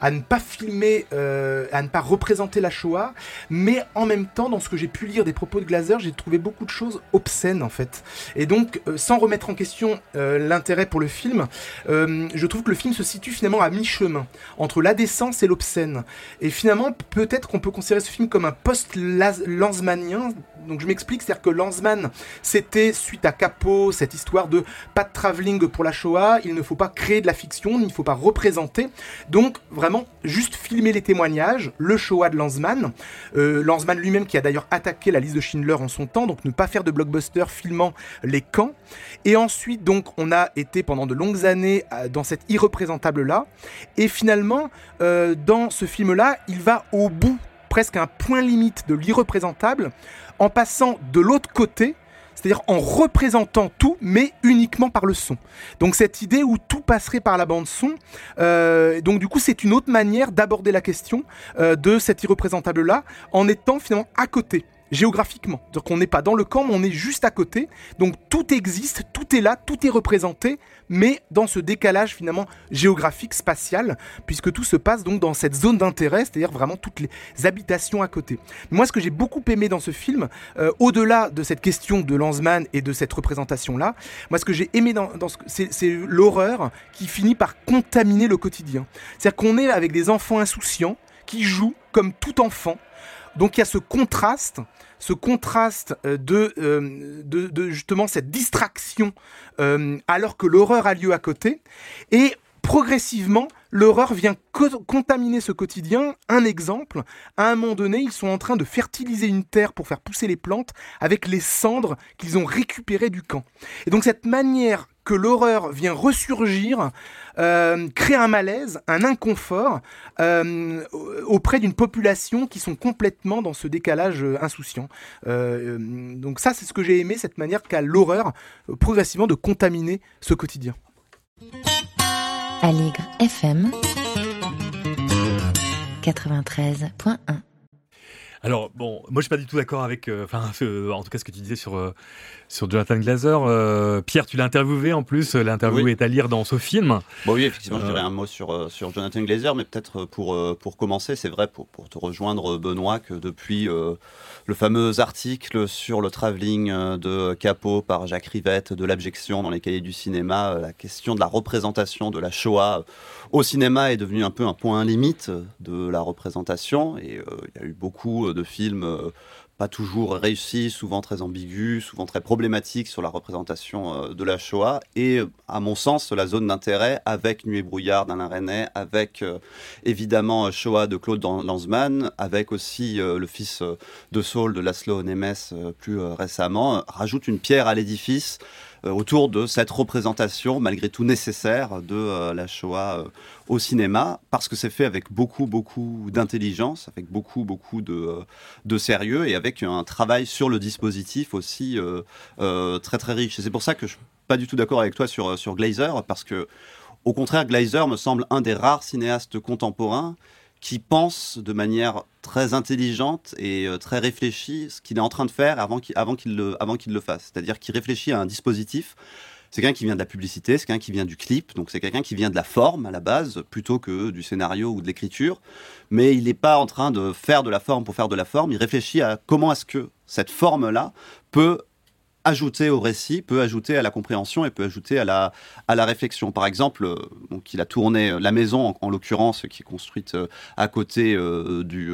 Speaker 2: à ne pas filmer, euh, à ne pas représenter la Shoah, mais en même temps, dans ce que j'ai pu lire des propos de Glazer, j'ai trouvé beaucoup de choses obscènes en fait. Et donc, euh, sans remettre en question euh, l'intérêt pour le film, je trouve que le film se situe finalement à mi-chemin entre la décence et l'obscène. Et finalement, peut-être qu'on peut considérer ce film comme un post-lanzmanien. Donc je m'explique, c'est-à-dire que Lanzmann, c'était suite à Capot, cette histoire de pas de travelling pour la Shoah, il ne faut pas créer de la fiction, il ne faut pas représenter. Donc vraiment juste filmer les témoignages, le Shoah de Lanzmann. Euh, lui-même qui a d'ailleurs attaqué la liste de Schindler en son temps, donc ne pas faire de blockbuster filmant les camps. Et ensuite, donc, on a été pendant de longues années euh, dans cette irreprésentable-là. Et finalement, euh, dans ce film-là, il va au bout, presque un point limite de l'irreprésentable, en passant de l'autre côté c'est-à-dire en représentant tout, mais uniquement par le son. Donc cette idée où tout passerait par la bande son, euh, donc du coup c'est une autre manière d'aborder la question euh, de cet irreprésentable-là, en étant finalement à côté géographiquement. Donc on n'est pas dans le camp, mais on est juste à côté. Donc tout existe, tout est là, tout est représenté, mais dans ce décalage finalement géographique, spatial, puisque tout se passe donc dans cette zone d'intérêt, c'est-à-dire vraiment toutes les habitations à côté. Moi, ce que j'ai beaucoup aimé dans ce film, euh, au-delà de cette question de Lanzmann et de cette représentation-là, moi, ce que j'ai aimé c'est l'horreur qui finit par contaminer le quotidien. C'est-à-dire qu'on est avec des enfants insouciants qui jouent comme tout enfant. Donc il y a ce contraste ce contraste euh, euh, de, justement cette distraction euh, alors que l'horreur a lieu à côté. Et progressivement, l'horreur vient contaminer ce quotidien. Un exemple, à un moment donné, ils sont en train de fertiliser une terre pour faire pousser les plantes avec les cendres qu'ils ont récupérées du camp. Et donc cette manière que l'horreur vient ressurgir, euh, crée un malaise, un inconfort euh, auprès d'une population qui sont complètement dans ce décalage euh, insouciant. donc ça, c'est ce que j'ai aimé, cette manière qu'a l'horreur progressivement de contaminer ce quotidien.
Speaker 4: Allegre FM 93.1
Speaker 1: alors bon, moi je suis pas du tout d'accord avec, enfin en tout cas ce que tu disais sur sur Jonathan Glazer. Euh, Pierre, tu l'as interviewé en plus. L'interview est à lire dans ce film.
Speaker 3: Bon, oui, effectivement, je dirais euh, un mot sur, euh, sur Jonathan Glazer, mais peut-être pour, pour commencer, c'est vrai, pour, pour te rejoindre, Benoît, que depuis le fameux article sur le travelling de Capot par Jacques Rivette, de l'abjection dans les cahiers du cinéma, la question de la représentation de la Shoah au cinéma est devenue un peu un point limite de la représentation. Et il y a eu beaucoup de films pas toujours réussi, souvent très ambigu, souvent très problématique sur la représentation euh, de la Shoah. Et à mon sens, la zone d'intérêt avec Nuit et brouillard d'Alain René, avec évidemment Shoah de Claude Lanzmann, avec aussi le fils de Saul de Laszlo Nemes plus récemment, rajoute une pierre à l'édifice euh, autour de cette représentation, malgré tout nécessaire, de euh, la Shoah euh, au cinéma, parce que c'est fait avec beaucoup, beaucoup d'intelligence, avec beaucoup, beaucoup de, de, sérieux et avec un travail sur le dispositif aussi très, très riche. Et c'est pour ça que je suis pas du tout d'accord avec toi sur, sur Glazer, parce que, au contraire, Glazer me semble un des rares cinéastes contemporains qui pense de manière très intelligente et euh, très réfléchie ce qu'il est en train de faire avant qu'il qu'il le, avant qu'il le fasse. C'est-à-dire qu'il réfléchit à un dispositif. C'est quelqu'un qui vient de la publicité, c'est quelqu'un qui vient du clip, donc c'est quelqu'un qui vient de la forme à la base, plutôt que du scénario ou de l'écriture. Mais il n'est pas en train de faire de la forme pour faire de la forme, il réfléchit à comment est-ce que cette forme-là peut ajouter au récit, peut ajouter à la compréhension et peut ajouter à la, à la réflexion. Par exemple, euh, donc, il a tourné euh, la maison, en, l'occurrence, qui est construite euh, à côté du,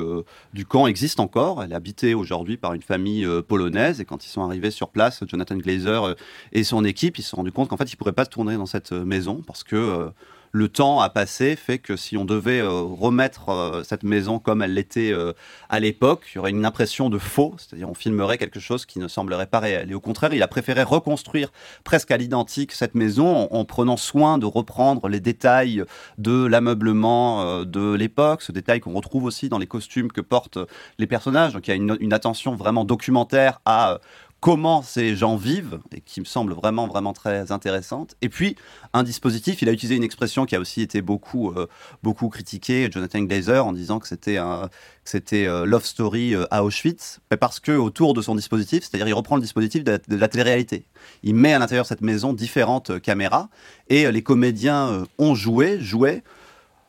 Speaker 3: du camp, existe encore. Elle est habitée aujourd'hui par une famille polonaise. Et quand ils sont arrivés sur place, Jonathan Glazer et son équipe, ils se sont rendus compte qu'en fait, ils ne pourraient pas tourner dans cette maison parce que le temps a passé fait que si on devait euh, remettre euh, cette maison comme elle l'était euh, à l'époque, il y aurait une impression de faux, c'est-à-dire on filmerait quelque chose qui ne semblerait pas réel. Et au contraire, il a préféré reconstruire presque à l'identique cette maison en, prenant soin de reprendre les détails de l'ameublement de l'époque, ce détail qu'on retrouve aussi dans les costumes que portent les personnages. Donc il y a une, une attention vraiment documentaire à comment ces gens vivent, et qui me semble vraiment, vraiment très intéressante. Et puis, un dispositif, il a utilisé une expression qui a aussi été beaucoup, euh, beaucoup critiquée, Jonathan Glazer, en disant que c'était un, c'était euh, Love Story euh, à Auschwitz, parce que autour de son dispositif, c'est-à-dire il reprend le dispositif de la, télé-réalité. Il met à l'intérieur de cette maison différentes caméras, et les comédiens ont joué, joué,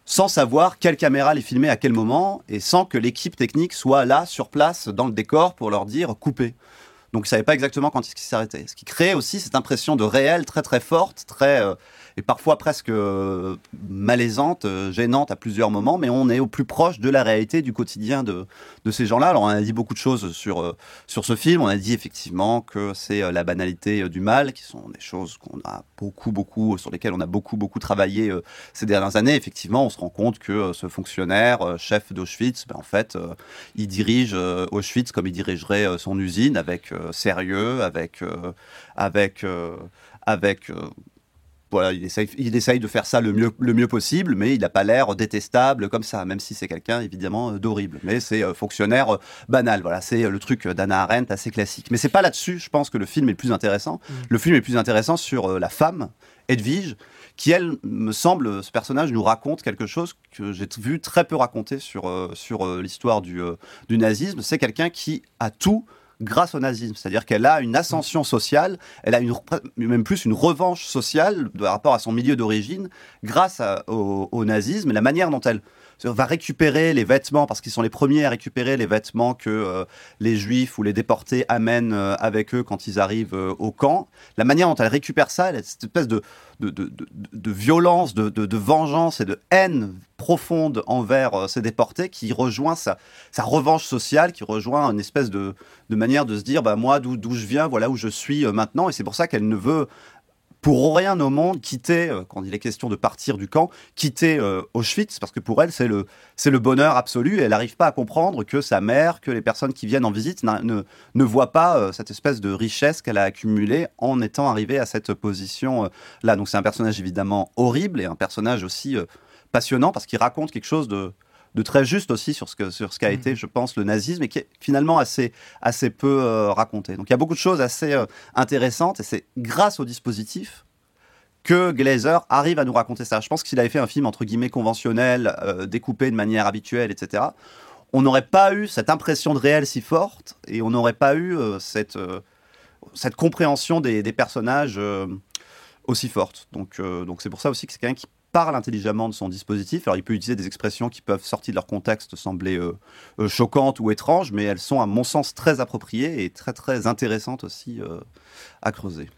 Speaker 3: sans savoir quelle caméra les filmer à quel moment, et sans que l'équipe technique soit là, sur place, dans le décor, pour leur dire couper. Donc, ils ne savaient pas exactement quand est-ce qu'il s'arrêtait. Ce qui crée aussi cette impression de réel très très forte, très euh, et parfois presque euh, malaisante, euh, gênante à plusieurs moments, mais on est au plus proche de la réalité du quotidien de, de ces gens-là. Alors on a dit beaucoup de choses sur, euh, sur ce film, on a dit effectivement que c'est la banalité du mal, qui sont des choses qu'on a beaucoup, beaucoup, sur lesquelles on a beaucoup, beaucoup travaillé ces dernières années. Effectivement, on se rend compte que ce fonctionnaire, chef d'Auschwitz, ben, en fait, il dirige Auschwitz comme il dirigerait son usine, avec sérieux, avec... avec avec voilà, il essaye, il essaye de faire ça le mieux, le mieux possible, mais il n'a pas l'air détestable comme ça, même si c'est quelqu'un évidemment d'horrible. Mais c'est euh, fonctionnaire euh, banal. Voilà, c'est le truc d'Anna Arendt assez classique. Mais c'est pas là-dessus, je pense que le film est le plus intéressant. Mm. Le film est plus intéressant sur euh, la femme, Edwige, qui elle me semble, ce personnage nous raconte quelque chose que j'ai vu très peu raconter sur sur l'histoire du, du nazisme. C'est quelqu'un qui a tout grâce au nazisme. C'est-à-dire qu'elle a une ascension sociale, elle a une, même plus une revanche sociale par rapport à son milieu d'origine grâce au, au, nazisme. La manière dont elle va récupérer les vêtements, parce qu'ils sont les premiers à récupérer les vêtements que euh, les juifs ou les déportés amènent euh, avec eux quand ils arrivent euh, au camp. La manière dont elle récupère ça, cette espèce de, violence, de, vengeance et de haine profonde envers ces déportés qui rejoint sa, sa, revanche sociale, qui rejoint une espèce de, manière de se dire, bah, moi, d'où je viens, voilà où je suis maintenant. Et c'est pour ça qu'elle ne veut pour rien au monde quitter, euh, quand il est question de partir du camp, quitter euh, Auschwitz, parce que pour elle, c'est le, le bonheur absolu, et elle n'arrive pas à comprendre que sa mère, que les personnes qui viennent en visite ne, ne voient pas euh, cette espèce de richesse qu'elle a accumulée en étant arrivée à cette position-là. Donc c'est un personnage évidemment horrible, et un personnage aussi passionnant, parce qu'il raconte quelque chose de de très juste aussi sur ce que sur ce qu'a mmh. été, je pense, le nazisme et qui est finalement assez assez peu euh, raconté. Donc il y a beaucoup de choses assez euh, intéressantes et c'est grâce au dispositif que Glazer arrive à nous raconter ça. Je pense que s'il avait fait un film entre guillemets conventionnel, euh, découpé de manière habituelle, etc., on n'aurait pas eu cette impression de réel si forte et on n'aurait pas eu cette cette compréhension des, des personnages aussi forte. Donc donc c'est pour ça aussi que c'est quelqu'un qui parle intelligemment de son dispositif. Alors, il peut utiliser des expressions qui peuvent, sortir de leur contexte, sembler euh, euh, choquantes ou étranges, mais elles sont, à mon sens, très appropriées et très, très intéressantes aussi euh, à creuser.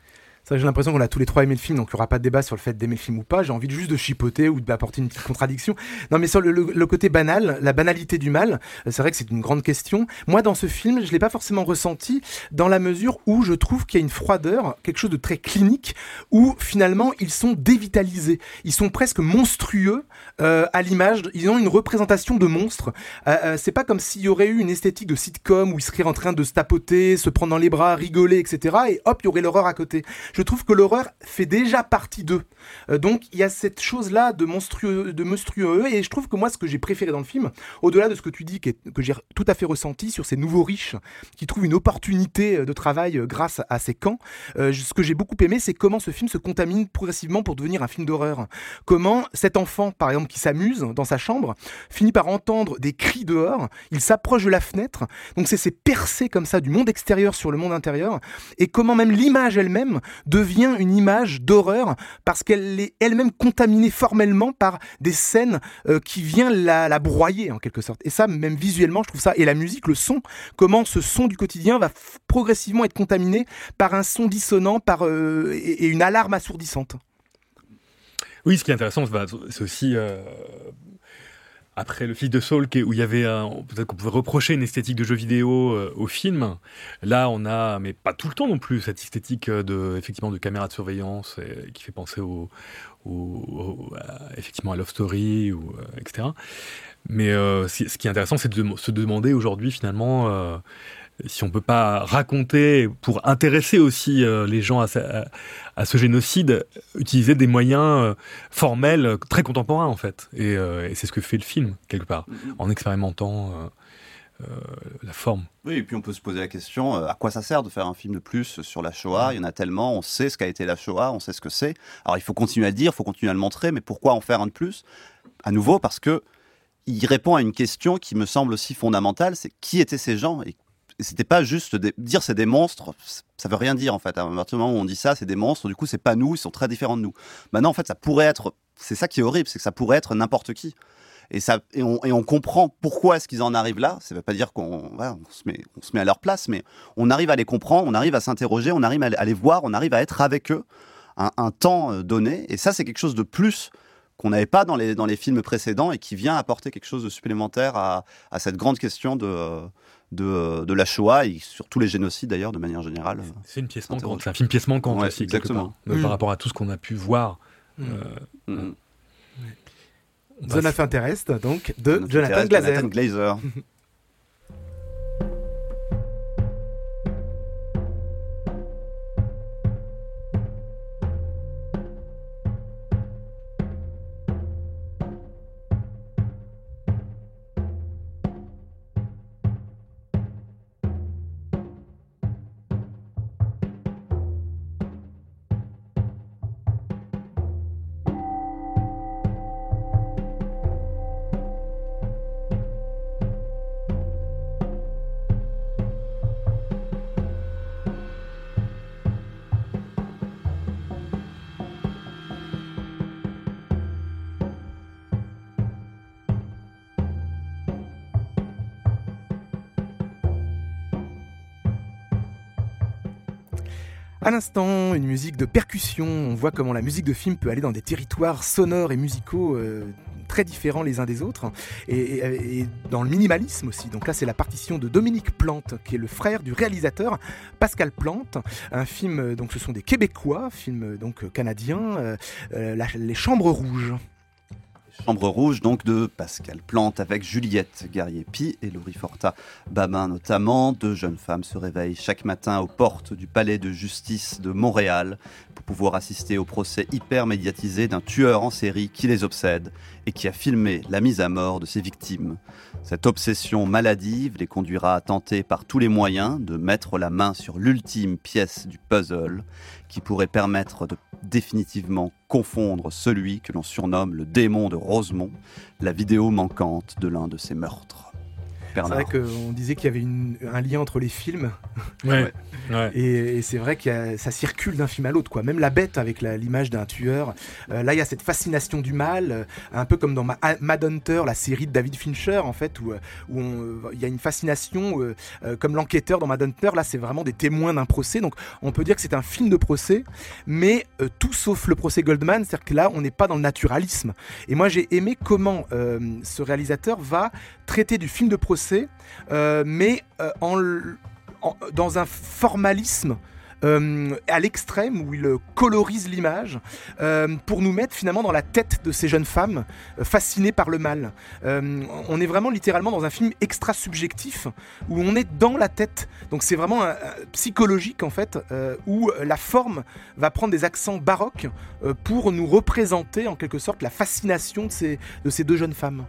Speaker 2: Ça, j'ai l'impression qu'on a tous les trois aimé le film, donc il n'y aura pas de débat sur le fait d'aimer le film ou pas. J'ai envie juste de chipoter ou d'apporter une petite contradiction. Non, mais sur le, côté banal, la banalité du mal, euh, c'est vrai que c'est une grande question. Moi, dans ce film, je l'ai pas forcément ressenti dans la mesure où je trouve qu'il y a une froideur, quelque chose de très clinique, où finalement ils sont dévitalisés, ils sont presque monstrueux euh, à l'image, ils ont une représentation de monstres. Euh, euh, c'est pas comme s'il y aurait eu une esthétique de sitcom où ils seraient en train de se tapoter, se prendre dans les bras, rigoler, etc. Et hop, il y aurait l'horreur à côté je trouve que l'horreur fait déjà partie d'eux. Euh, donc il y a cette chose-là de monstrueux, de monstrueux, et je trouve que moi ce que j'ai préféré dans le film, au-delà de ce que tu dis, que j'ai tout à fait ressenti sur ces nouveaux riches qui trouvent une opportunité euh, de travail euh, grâce à ces camps, ce que j'ai beaucoup aimé, c'est comment ce film se contamine progressivement pour devenir un film d'horreur. Comment cet enfant, par exemple, qui s'amuse dans sa chambre, finit par entendre des cris dehors, il s'approche de la fenêtre, donc c'est ces percées comme ça du monde extérieur sur le monde intérieur, et comment même l'image elle-même devient une image d'horreur parce qu'elle est elle-même contaminée formellement par des scènes euh, qui viennent la, broyer en quelque sorte. Et ça, même visuellement, je trouve ça. Et la musique, le son, comment ce son du quotidien va progressivement être contaminé par un son dissonant par, euh, et, une alarme assourdissante.
Speaker 1: Oui, ce qui est intéressant, c'est aussi euh, après le fils de Saul, où il y avait peut-être qu'on pouvait reprocher une esthétique de jeu vidéo euh, au film. Là, on a, mais pas tout le temps non plus, cette esthétique euh, de effectivement de caméra de surveillance qui fait penser au, effectivement à Love Story ou euh, etc. Mais ce qui est intéressant, c'est de se demander aujourd'hui finalement si on peut pas raconter pour intéresser aussi euh, les gens à, ce génocide, utiliser des moyens euh, formels euh, très contemporains en fait. Et, c'est ce que fait le film quelque part, mm-hmm. en expérimentant la forme.
Speaker 3: Oui, et puis on peut se poser la question à quoi ça sert de faire un film de plus sur la Shoah? Il y en a tellement, on sait ce qu'a été la Shoah, on sait ce que c'est. Alors il faut continuer à le dire, il faut continuer à le montrer, mais pourquoi en faire un de plus? À nouveau, parce que il répond à une question qui me semble aussi fondamentale, c'est qui étaient ces gens et c'était pas juste dire c'est des monstres, ça veut rien dire en fait. À partir du moment où on dit ça, c'est des monstres, du coup c'est pas nous, ils sont très différents de nous. Maintenant en fait ça pourrait être, c'est ça qui est horrible, c'est que ça pourrait être n'importe qui. Et, ça, et, on, comprend pourquoi est-ce qu'ils en arrivent là. Ça veut pas dire qu'on se, met, on se met à leur place, mais on arrive à les comprendre, on arrive à s'interroger, on arrive à, les voir, on arrive à être avec eux un, temps euh, donné. Et ça c'est quelque chose de plus qu'on n'avait pas dans les, dans les films précédents et qui vient apporter quelque chose de supplémentaire à, à cette grande question de, de, de, la Shoah et sur tous les génocides d'ailleurs de manière générale.
Speaker 1: C'est une pièce manquante, c'est un film pièce manquante aussi, exactement. Par, mm. rapport à tout ce qu'on a pu voir. Mm. Euh, mm.
Speaker 2: Jonathan Terrestre, donc, de Jonathan Glazer.
Speaker 3: Jonathan Glazer.
Speaker 2: À l'instant, une musique de percussion. On voit comment la musique de film peut aller dans des territoires sonores et musicaux euh, très différents les uns des autres, et, dans le minimalisme aussi. Donc là, c'est la partition de Dominique Plante, qui est le frère du réalisateur Pascal Plante. Un film, donc ce sont des Québécois, film donc canadien, euh, euh, Les Chambres Rouges.
Speaker 3: Chambre Rouge, donc de Pascal Plante avec Juliette Guerrier-Pi et Laurie Forta Babin notamment. Deux jeunes femmes se réveillent chaque matin aux portes du palais de justice de Montréal pour pouvoir assister au procès hyper médiatisé d'un tueur en série qui les obsède et qui a filmé la mise à mort de ses victimes. Cette obsession maladive les conduira à tenter par tous les moyens de mettre la main sur l'ultime pièce du puzzle qui pourrait permettre de définitivement confondre celui que l'on surnomme le démon de Rosemont, la vidéo manquante de l'un de ses meurtres.
Speaker 2: C'est vrai qu'on disait qu'il y avait un lien entre les films.
Speaker 1: Ouais. Ouais.
Speaker 2: Et, et c'est vrai que ça circule d'un film à l'autre, quoi. Même la bête avec la- l'image d'un tueur. Euh, là, il y a cette fascination du mal, euh, un peu comme dans Ma- Mad Hunter, la série de David Fincher, en fait, où, euh, où il y a une fascination, euh, comme l'enquêteur dans Mad Hunter. Là, c'est vraiment des témoins d'un procès. Donc, on peut dire que c'est un film de procès, mais euh, tout sauf le procès Goldman, c'est-à-dire que là, on n'est pas dans le naturalisme. Et moi, j'ai aimé comment euh, ce réalisateur va traiter du film de procès, euh, mais euh, dans un formalisme. euh, à l'extrême où il colorise l'image pour nous mettre finalement dans la tête de ces jeunes femmes fascinées par le mal. On est vraiment littéralement dans un film extra subjectif où on est dans la tête. Donc c'est vraiment psychologique en fait où la forme va prendre des accents baroques pour nous représenter en quelque sorte la fascination de ces deux jeunes femmes.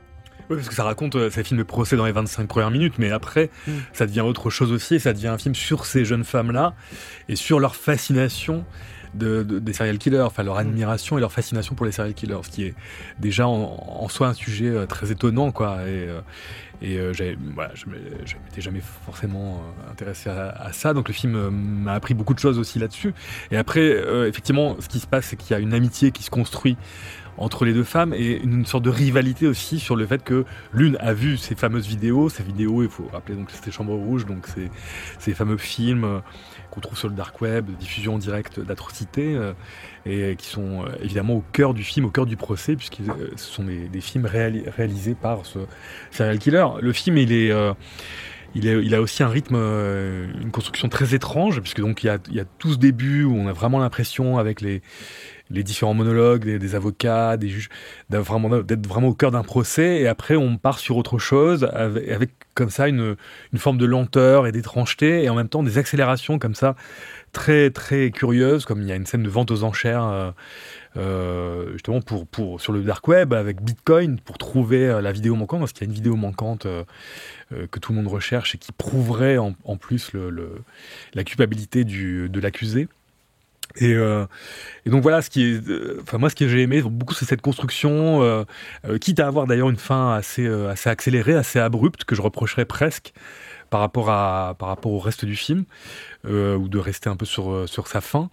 Speaker 1: Oui, parce que ça raconte, euh, ça filme le procès dans les 25 premières minutes, mais après,
Speaker 2: Mm.
Speaker 1: ça devient autre chose aussi, et ça devient un film sur ces jeunes femmes-là, et sur leur fascination de, de- des serial killers, enfin leur admiration et leur fascination pour les serial killers, ce qui est déjà en, en soi un sujet euh, très étonnant, quoi. Et, euh, et voilà, je m'étais jamais forcément intéressé à, à ça, donc le film m'a appris beaucoup de choses aussi là-dessus. Et après, euh, effectivement, ce qui se passe, c'est qu'il y a une amitié qui se construit entre les deux femmes et une sorte de rivalité aussi sur le fait que l'une a vu ces fameuses vidéos, ces vidéos, il faut rappeler donc c'était Chambre Rouge, donc c'est ces fameux films euh, qu'on trouve sur le dark web, diffusion en direct d'atrocités, euh, et qui sont euh, évidemment au cœur du film, au cœur du procès, puisque ce sont des, des films réali- réalisés par ce serial killer. Le film, il est... euh, il, est, il a aussi un rythme, une construction très étrange, puisque donc il y a, il y a tout ce début où on a vraiment l'impression avec les, les différents monologues des, avocats, des juges, d'être vraiment, au cœur d'un procès, et après on part sur autre chose, avec, comme ça une, forme de lenteur et d'étrangeté, et en même temps des accélérations comme ça, très très curieuses, comme il y a une scène de vente aux enchères, euh, euh, justement pour, pour, sur le dark web, avec Bitcoin, pour trouver euh, la vidéo manquante, parce qu'il y a une vidéo manquante que tout le monde recherche, et qui prouverait en, plus la culpabilité du, de l'accusé. Et, euh, et donc voilà, ce qui est, euh, enfin moi ce que j'ai aimé beaucoup c'est cette construction, euh, euh, quitte à avoir d'ailleurs une fin assez assez accélérée, assez abrupte que je reprocherais presque par rapport à par rapport au reste du film ou de rester un peu sur sur sa fin.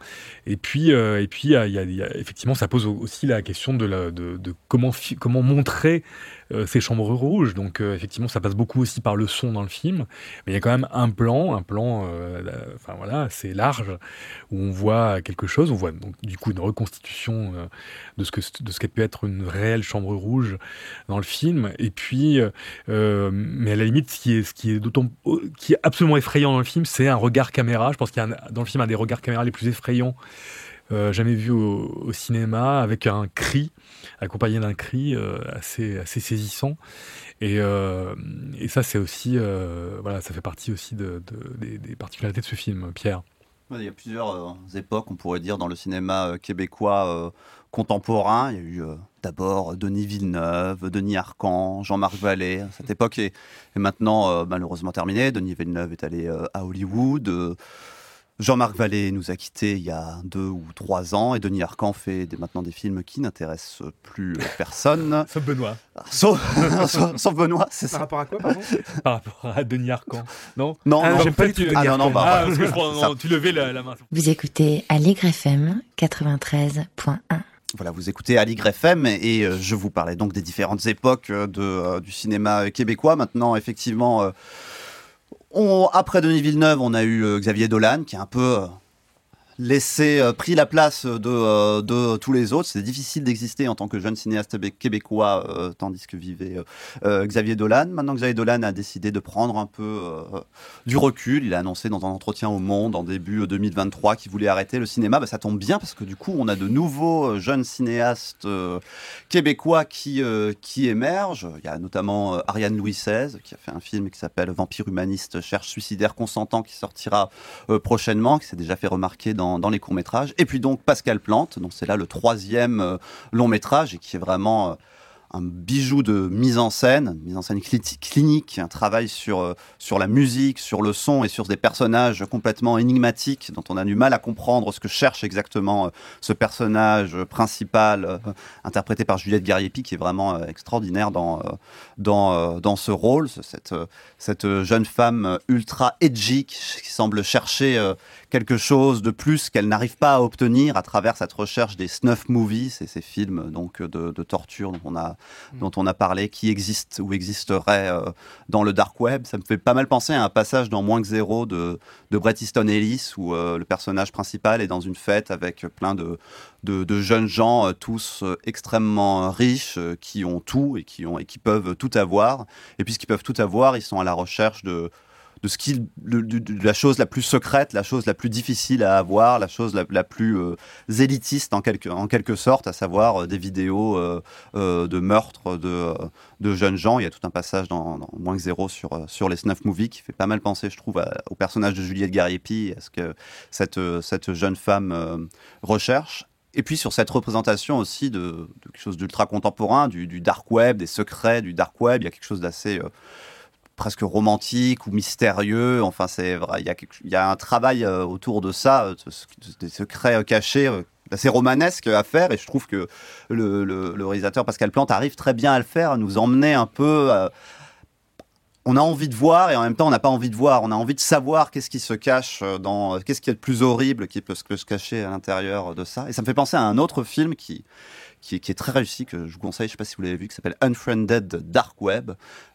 Speaker 1: Et puis et puis effectivement ça pose aussi la question de de, de comment comment montrer ces chambres rouges. Donc euh, effectivement ça passe beaucoup aussi par le son dans le film, mais il y a quand même un plan, un plan, euh, enfin voilà, assez large où on voit quelque chose, on voit donc du coup une reconstitution euh, de ce que de ce pu être une réelle chambre rouge dans le film. Et puis, euh, euh, mais à la limite, ce qui est ce qui est d'autant qui est absolument effrayant dans le film, c'est un regard caméra. Je pense qu'il y a dans le film un des regards caméra les plus effrayants euh, jamais vus au, cinéma, avec un cri accompagné d'un cri euh, assez assez saisissant. Et, euh, ça, c'est aussi voilà, ça fait partie aussi de, de- des, particularités de ce film, Pierre.
Speaker 3: Il y a plusieurs époques, on pourrait dire, dans le cinéma québécois contemporain. Il y a eu d'abord Denis Villeneuve, Denis Arcand, Jean-Marc Vallée. Cette époque est, maintenant malheureusement terminée. Denis Villeneuve est allé à Hollywood. Jean-Marc Vallée nous a quittés il y a deux ou trois ans et Denis Arcand fait des- maintenant des films qui n'intéressent plus euh, personne.
Speaker 1: Sauf Benoît,
Speaker 3: Sauf, sauf- sauf Benoît, c'est
Speaker 2: Par
Speaker 3: ça.
Speaker 2: rapport à quoi, pardon?
Speaker 1: Par rapport à Denis Arcand. Non?
Speaker 3: Non,
Speaker 2: Ah,
Speaker 3: non,
Speaker 2: j'aime pas du tout Denis
Speaker 3: ah, non, non, bah,
Speaker 1: Ah, parce que je crois,
Speaker 3: Ça-
Speaker 1: non, tu levais la, la main.
Speaker 4: Vous écoutez Allegre FM 93.1.
Speaker 3: Voilà, vous écoutez Aligre FM et euh, je vous parlais donc des différentes époques euh, de, euh, du cinéma québécois. Maintenant, effectivement, euh, on, après Denis Villeneuve, on a eu euh, Xavier Dolan qui a un peu euh, laissé, euh, pris la place de, euh, de tous les autres. C'est difficile d'exister en tant que jeune cinéaste bé- québécois euh, tandis que vivait Xavier Dolan. Maintenant, Xavier Dolan a décidé de prendre un peu du recul. Il a annoncé dans un entretien au Monde en début 2023 qu'il voulait arrêter le cinéma. Bah, ça tombe bien parce que du coup, on a de nouveaux jeunes cinéastes québécois qui, qui émergent. Il y a notamment Ariane Louis XVI qui a fait un film qui s'appelle Vampire humaniste cherche suicidaire consentant qui sortira prochainement, qui s'est déjà fait remarquer dans, dans les courts-métrages. Et puis donc Pascal Plante, donc c'est là le troisième euh, long métrage et qui est vraiment... euh, un bijou de mise en scène, mise en scène clinique, un travail sur, euh, sur la musique, sur le son et sur des personnages complètement énigmatiques dont on a du mal à comprendre ce que cherche exactement ce personnage principal interprété par Juliette Gariepi qui est vraiment extraordinaire dans, dans, dans ce rôle, cette, cette jeune femme ultra edgy qui semble chercher quelque chose de plus qu'elle n'arrive pas à obtenir à travers cette recherche des snuff movies, et ces films donc de, de torture dont on a Mm. dont on a parlé, qui existe ou existerait euh, dans le dark web. Ça me fait pas mal penser à un passage dans Moins que zéro de, de Bret Easton Ellis, où euh, le personnage principal est dans une fête avec plein de, de, jeunes gens, euh, tous extrêmement riches, qui ont tout et qui, ont, et qui peuvent tout avoir. Et puisqu'ils peuvent tout avoir, ils sont à la recherche de de ce qui, de, la chose la plus secrète, la chose la plus difficile à avoir, la chose la, plus euh, élitiste en quelque, en quelque sorte, à savoir euh, des vidéos euh, de meurtres de, de jeunes gens. Il y a tout un passage dans, Moins que zéro sur, sur les snuff movies qui fait pas mal penser, je trouve, au personnage de Juliette Gariepi, à ce que cette, cette jeune femme recherche. Et puis sur cette représentation aussi de, quelque chose d'ultra contemporain, du, dark web, des secrets du dark web, il y a quelque chose d'assez presque romantique ou mystérieux. Enfin, c'est vrai, il y, a un travail euh, autour de ça, euh, des secrets euh, cachés assez romanesque à faire et je trouve que le, réalisateur Pascal Plante arrive très bien à le faire, à nous emmener un peu. on a envie de voir et en même temps on n'a pas envie de voir. On a envie de savoir qu'est-ce qui se cache dans, qu'est-ce qui est le plus horrible qui peut se cacher à l'intérieur de ça. Et ça me fait penser à un autre film qui qui est, très réussi, que je vous conseille, je ne sais pas si vous l'avez vu, qui s'appelle Unfriended Dark Web,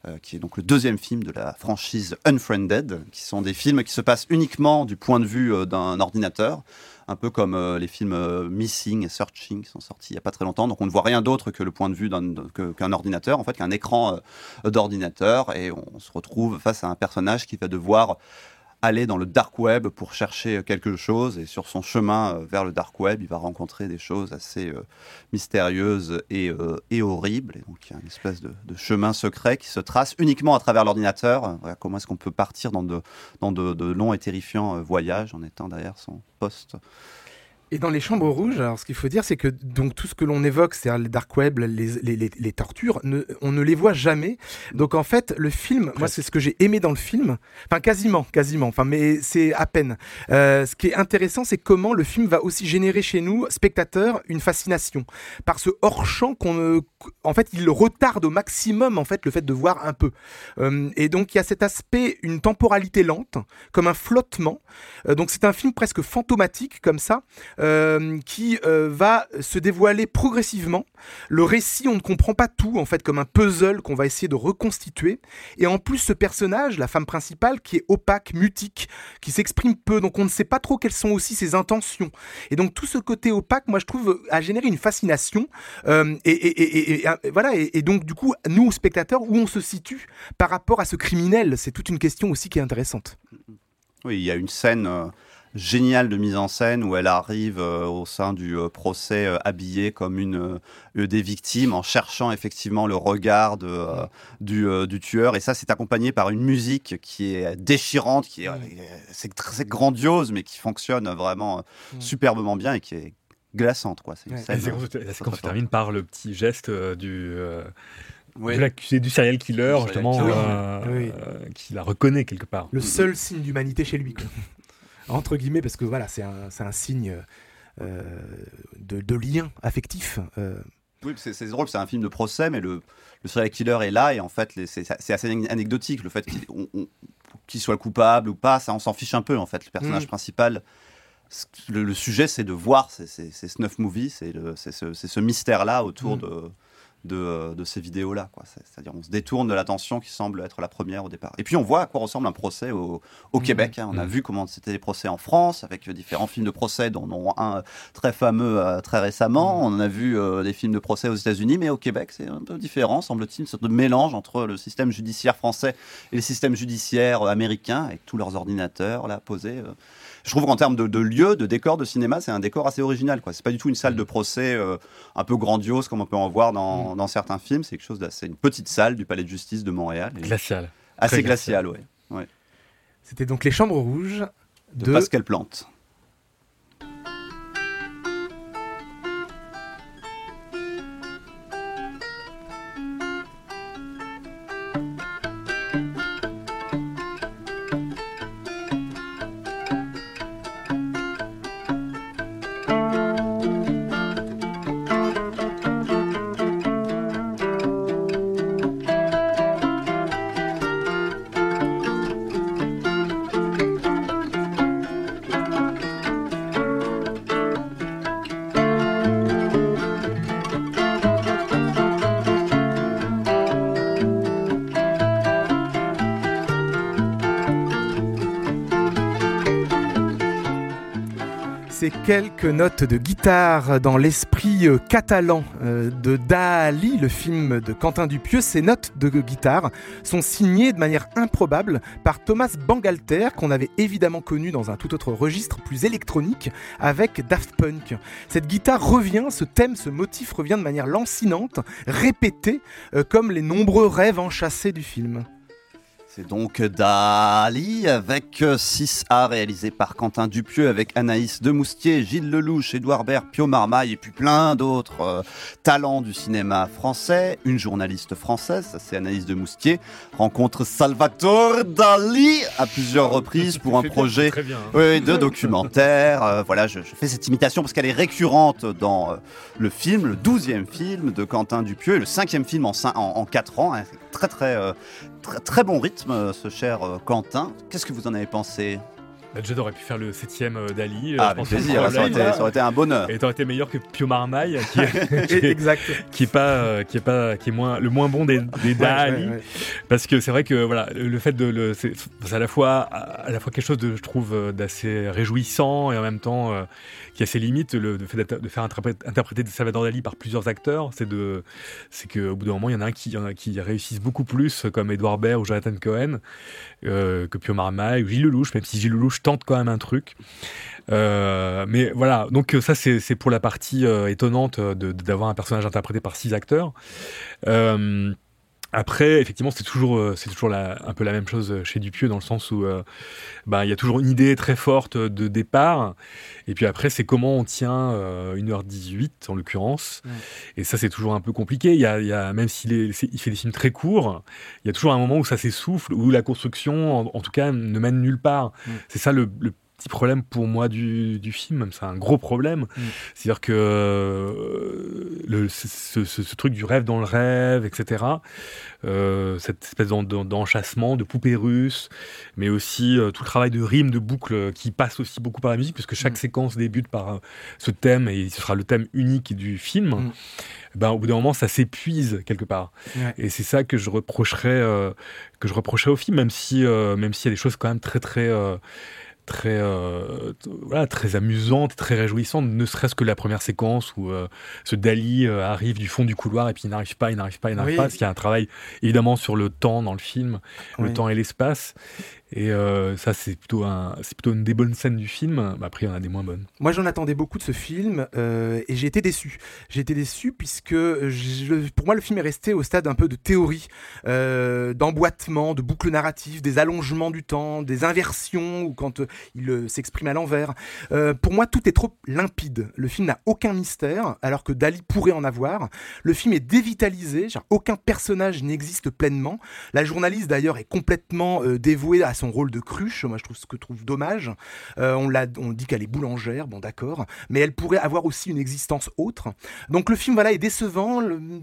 Speaker 3: euh, qui est donc le deuxième film de la franchise Unfriended, qui sont des films qui se passent uniquement du point de vue euh, d'un ordinateur, un peu comme euh, les films Missing et Searching qui sont sortis il n'y a pas très longtemps. Donc on ne voit rien d'autre que le point de vue qu'un ordinateur, en fait, qu'un écran d'ordinateur, et on se retrouve face à un personnage qui va devoir aller dans le dark web pour chercher quelque chose et sur son chemin euh, vers le dark web, il va rencontrer des choses assez euh, mystérieuses et, euh, horribles. Donc il y a une espèce de, chemin secret qui se trace uniquement à travers l'ordinateur. comment est-ce qu'on peut partir dans de, dans de longs et terrifiants voyages en étant derrière son poste
Speaker 2: et dans les chambres rouges, alors ce qu'il faut dire, c'est que donc tout ce que l'on évoque, c'est-à-dire le dark web, les, les, les, tortures, ne, on ne les voit jamais. Donc en fait, le film, moi c'est ce que j'ai aimé dans le film, enfin quasiment, quasiment, enfin mais c'est à peine. Euh, ce qui est intéressant, c'est comment le film va aussi générer chez nous, spectateurs, une fascination par ce hors champ qu'on, en fait, il retarde au maximum en fait le fait de voir un peu. Euh, et donc il y a cet aspect, une temporalité lente, comme un flottement. Euh, donc c'est un film presque fantomatique comme ça. Euh, qui va se dévoiler progressivement. Le récit, on ne comprend pas tout, en fait, comme un puzzle qu'on va essayer de reconstituer. Et en plus, ce personnage, la femme principale, qui est opaque, mutique, qui s'exprime peu, donc on ne sait pas trop quelles sont aussi ses intentions. Et donc tout ce côté opaque, moi, je trouve, a généré une fascination. Et, voilà. Et, donc, du coup, nous, spectateurs, où on se situe par rapport à ce criminel, c'est toute une question aussi qui est intéressante.
Speaker 3: Oui, il y a une scène géniale de mise en scène où elle arrive euh, au sein du euh, procès euh, habillée comme une des victimes en cherchant effectivement le regard du, du, tueur et ça c'est accompagné par une musique qui est déchirante qui est c'est très grandiose mais qui fonctionne vraiment superbement bien et qui est glaçante quoi
Speaker 1: c'est quand se termine par le petit geste du l'accusé du serial killer, justement, qui la reconnaît quelque part.
Speaker 2: Le seul signe d'humanité chez lui. Entre guillemets, parce que voilà, c'est un, un, signe euh, de, de, lien affectif.
Speaker 3: Euh. Oui, c'est drôle, c'est un film de procès, mais le, le serial killer est là, et en fait, c'est assez anecdotique, le fait qu'il soit coupable ou pas, ça on s'en fiche un peu, en fait. Le personnage mm. principal, le, sujet, c'est de voir ces, snuff movies, c'est ce, ce mystère-là autour mm. de de, de ces vidéos-là. C'est-à-dire on se détourne de l'attention qui semble être la première au départ. Et puis on voit à quoi ressemble un procès au, au mmh. Québec. Hein. On a mmh. vu comment c'était les procès en France, avec différents films de procès, dont un très fameux euh, très récemment. On a vu euh, des films de procès aux États-Unis, mais au Québec c'est un peu différent, semble-t-il, une sorte de mélange entre le système judiciaire français et le système judiciaire américain, avec tous leurs ordinateurs là posés. Euh je trouve qu'en termes de, lieu, de décor de cinéma, c'est un décor assez original. Ce n'est pas du tout une salle de procès euh, un peu grandiose comme on peut en voir dans, mm. certains films. C'est quelque chose d'assez une petite salle du Palais de Justice de Montréal.
Speaker 1: Glacial.
Speaker 3: Assez glacial, oui. Ouais.
Speaker 2: C'était donc les Chambres Rouges
Speaker 3: de Pascal Plante.
Speaker 2: Quelques notes de guitare dans l'esprit euh, catalan euh, de Dali, le film de Quentin Dupieux, ces notes de guitare sont signées de manière improbable par Thomas Bangalter, qu'on avait évidemment connu dans un tout autre registre plus électronique avec Daft Punk. Cette guitare revient, ce thème, ce motif revient de manière lancinante, répété, euh, comme les nombreux rêves enchâssés du film.
Speaker 3: C'est donc Dali avec 6A réalisé par Quentin Dupieux avec Anaïs Demoustier, Gilles Lelouch, Édouard Baird, Pio Marmaille et puis plein d'autres euh, talents du cinéma français. Une journaliste française, ça c'est Anaïs Demoustier, rencontre Salvatore Dali à plusieurs reprises pour un projet
Speaker 1: hein.
Speaker 3: de documentaire. Euh, voilà, je, je, fais cette imitation parce qu'elle est récurrente dans euh, le film, le douzième film de Quentin Dupieux et le cinquième film en, en, en quatre ans. Hein. Très très, euh, très très bon rythme, ce cher euh, Quentin. Qu'est-ce que vous en avez pensé?
Speaker 1: Bah, Déjà, t'aurais pu faire le septième euh, d'Ali.
Speaker 3: Ah, avec plaisir, ça aurait, été, ça aurait été un bonheur.
Speaker 1: Et t'aurais été meilleur que Pio Marmaille, qui est, qui est,
Speaker 2: exact.
Speaker 1: qui est pas, euh, qui est pas, qui est moins, le moins bon des, des Dali.
Speaker 2: Ouais, ouais, ouais.
Speaker 1: Parce que c'est vrai que voilà, le fait de le, c'est à la fois, à la fois quelque chose de, je trouve, euh, d'assez réjouissant et en même temps euh, qui a ses limites. Le, fait de faire interpréter, Salvador Dali par plusieurs acteurs, c'est de, c'est qu'au bout d'un moment, il y en a un qui, en a qui réussissent beaucoup plus, comme Edouard Baird ou Jonathan Cohen, euh, que Pio Marmaille ou Gilles Lelouch, même si Gilles Lelouch tente quand même un truc. Euh, mais voilà, donc ça c'est pour la partie euh, étonnante d'avoir un personnage interprété par six acteurs. Après, effectivement, c'est toujours, c'est toujours la, un peu la même chose chez Dupieux dans le sens où euh, bah, il y a toujours une idée très forte de départ, et puis après, c'est comment on tient euh, 1h18 en l'occurrence,
Speaker 2: Ouais.
Speaker 1: et ça c'est toujours un peu compliqué. Il y a, il y a même s'il est, il fait des films très courts, il y a toujours un moment où ça s'essouffle, où la construction, en, en, tout cas, ne mène nulle part.
Speaker 2: Ouais.
Speaker 1: C'est ça le, le petit problème pour moi du, du film, même c'est un gros problème.
Speaker 2: Mm.
Speaker 1: C'est-à-dire que euh, le, ce, ce, ce, truc du rêve dans le rêve, etc., euh, cette espèce d'enchassement, de poupée russe, mais aussi euh, tout le travail de rime, de boucle qui passe aussi beaucoup par la musique, puisque chaque
Speaker 2: Mm.
Speaker 1: séquence débute par ce thème, et ce sera le thème unique du film.
Speaker 2: Mm.
Speaker 1: Ben, au bout d'un moment, ça s'épuise quelque part.
Speaker 2: Ouais.
Speaker 1: Et c'est ça que je reprocherais, que je reprocherais au film, même si, même s'il y a des choses quand même très, très très euh, voilà très amusante très réjouissante ne serait-ce que la première séquence où euh, ce Dali euh, arrive du fond du couloir et puis il n'arrive pas il n'arrive pas il n'arrive
Speaker 2: Oui.
Speaker 1: pas parce qu'il y a un travail évidemment sur le temps dans le film
Speaker 2: Oui.
Speaker 1: le temps et l'espace et euh, ça c'est plutôt plutôt une des bonnes scènes du film après il y en a des moins bonnes
Speaker 2: Moi, j'en attendais beaucoup de ce film euh, et j'ai été déçu. J'ai été déçu puisque pour moi, le film est resté au stade un peu de théorie, euh, d'emboîtement, de boucles narratives, des allongements du temps, des inversions ou quand euh, il s'exprime à l'envers. Pour moi, tout est trop limpide. Le film n'a aucun mystère, alors que Dali pourrait en avoir. Le film est dévitalisé, aucun personnage n'existe pleinement. La journaliste d'ailleurs est complètement dévouée à son rôle de cruche. Moi, je trouve ce que je trouve dommage. Euh, on, l'a, on dit qu'elle est boulangère, bon d'accord, mais elle pourrait avoir aussi une existence autre. Donc le film voilà est décevant,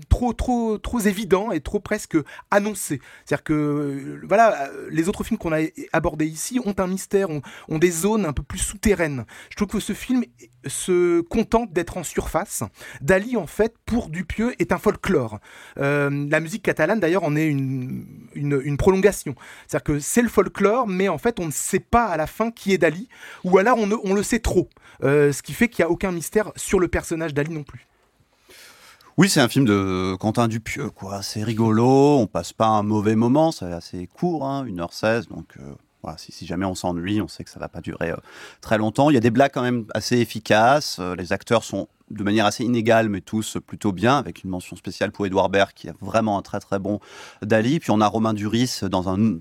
Speaker 2: trop trop trop évident et trop presque annoncé. C'est-à-dire que euh, voilà, euh, les autres films qu'on a abordés ici ont un mystère, ont, ont des zones un peu plus souterraines. Je trouve que ce film se contente d'être en surface. Dali en fait pour Dupieux est un folklore. Euh, la musique catalane d'ailleurs en est une, prolongation. C'est-à-dire que c'est le folklore, mais en fait on ne sait pas à la fin qui est Dali, ou alors on le sait trop. Euh, ce qui fait qu'il n'y a aucun mystère sur le personnage d'Ali non plus.
Speaker 3: Oui, c'est un film de Quentin Dupieux, quoi. C'est rigolo, on passe pas un mauvais moment, c'est assez court, hein, 1h16, donc euh, si jamais on s'ennuie, on sait que ça va pas durer euh, très longtemps. Il y a des blagues quand même assez efficaces, euh, les acteurs sont de manière assez inégale, mais tous plutôt bien, avec une mention spéciale pour Edouard Baird, qui est vraiment un très très bon Dali. Puis on a Romain Duris dans un,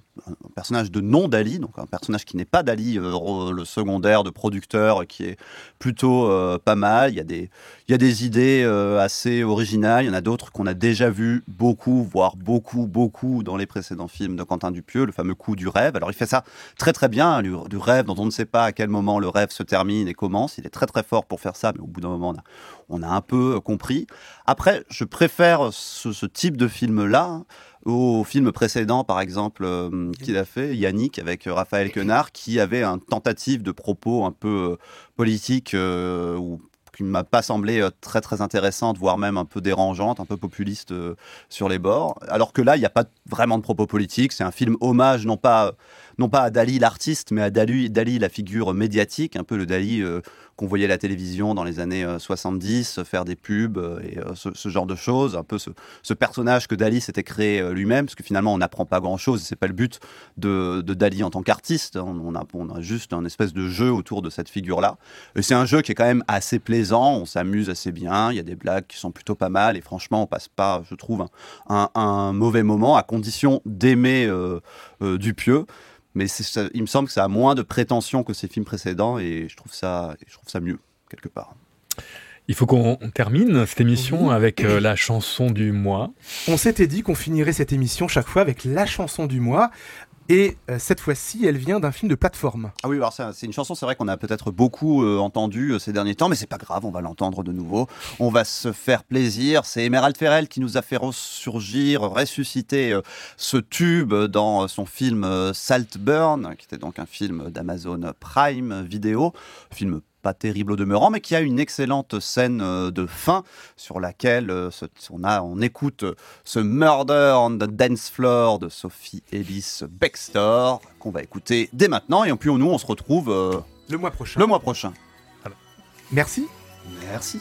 Speaker 3: personnage de non Dali, donc un personnage qui n'est pas Dali, euh, le secondaire de producteur, qui est plutôt euh, pas mal. Il y a des, il y a des idées euh, assez originales. Il y en a d'autres qu'on a déjà vu beaucoup, voire beaucoup, beaucoup dans les précédents films de Quentin Dupieux, le fameux coup du rêve. Alors il fait ça très très bien, du, du rêve dont on ne sait pas à quel moment le rêve se termine et commence. Il est très très fort pour faire ça, mais au bout d'un moment, on a, on a un peu compris. Après, je préfère ce, ce type de film-là au film précédent, par exemple, euh, qu'il a fait, Yannick, avec euh, Raphaël Quenard, qui avait une tentative de propos un peu euh, politique euh, ou qui ne m'a pas semblé euh, très très intéressante, voire même un peu dérangeante, un peu populiste euh, sur les bords. Alors que là, il n'y a pas vraiment de propos politiques. C'est un film hommage, non pas
Speaker 5: non pas à Dali l'artiste, mais à Dali, Dali la figure médiatique, un peu le Dali euh, qu'on voyait la télévision dans les années 70, euh, faire des pubs euh, et ce, genre de choses, un peu ce, personnage que Dali s'était créé lui-même, parce que finalement on n'apprend pas grand-chose, c'est pas le but de, Dali en tant qu'artiste, on a, on a juste un espèce de jeu autour de cette figure-là. Et c'est un jeu qui est quand même assez plaisant, on s'amuse assez bien, il y a des blagues qui sont plutôt pas mal, et franchement on passe pas, je trouve, un, un mauvais moment, à condition d'aimer Dupieux mais il me semble que ça a moins de prétention que ses films précédents et je trouve ça, je trouve ça mieux, quelque part.
Speaker 1: Il faut qu'on termine cette émission avec euh, la chanson du mois.
Speaker 2: On s'était dit qu'on finirait cette émission chaque fois avec la chanson du mois. Et euh, cette fois-ci, elle vient d'un film de plateforme.
Speaker 5: Ah oui, alors c'est une chanson, c'est vrai qu'on a peut-être beaucoup euh, entendu ces derniers temps, mais c'est pas grave, on va l'entendre de nouveau. On va se faire plaisir. C'est Emerald Ferrell qui nous a fait ressurgir, ressusciter ce tube dans son film Saltburn, qui était donc un film d'Amazon Prime Video, film pas terrible au demeurant, mais qui a une excellente scène euh, de fin sur laquelle euh, on, a, on écoute ce Murder on the Dance Floor de Sophie Ellis Bextor qu'on va écouter dès maintenant. Et puis nous, on se retrouve euh,
Speaker 2: le mois prochain.
Speaker 5: Le mois prochain.
Speaker 2: Merci.
Speaker 5: Merci.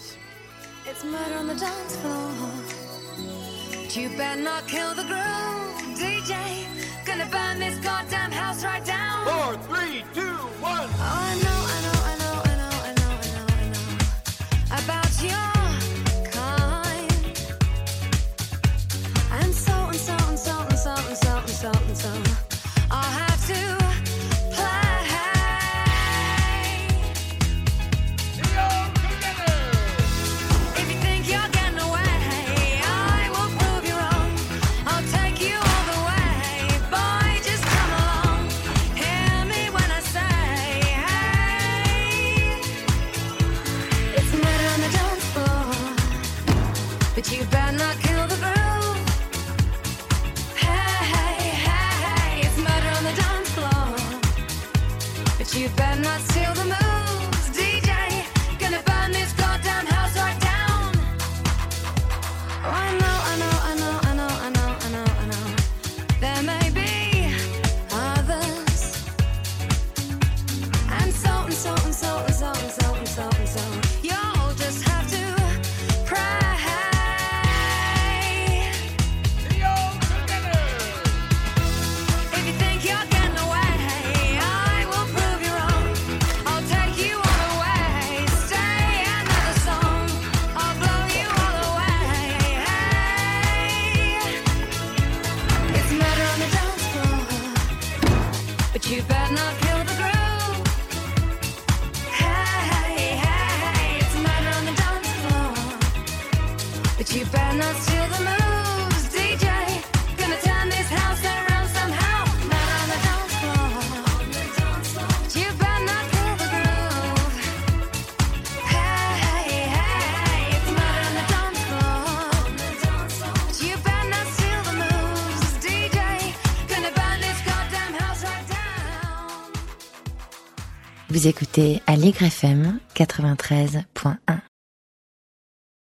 Speaker 4: Vous écoutez Allegre FM 93.1.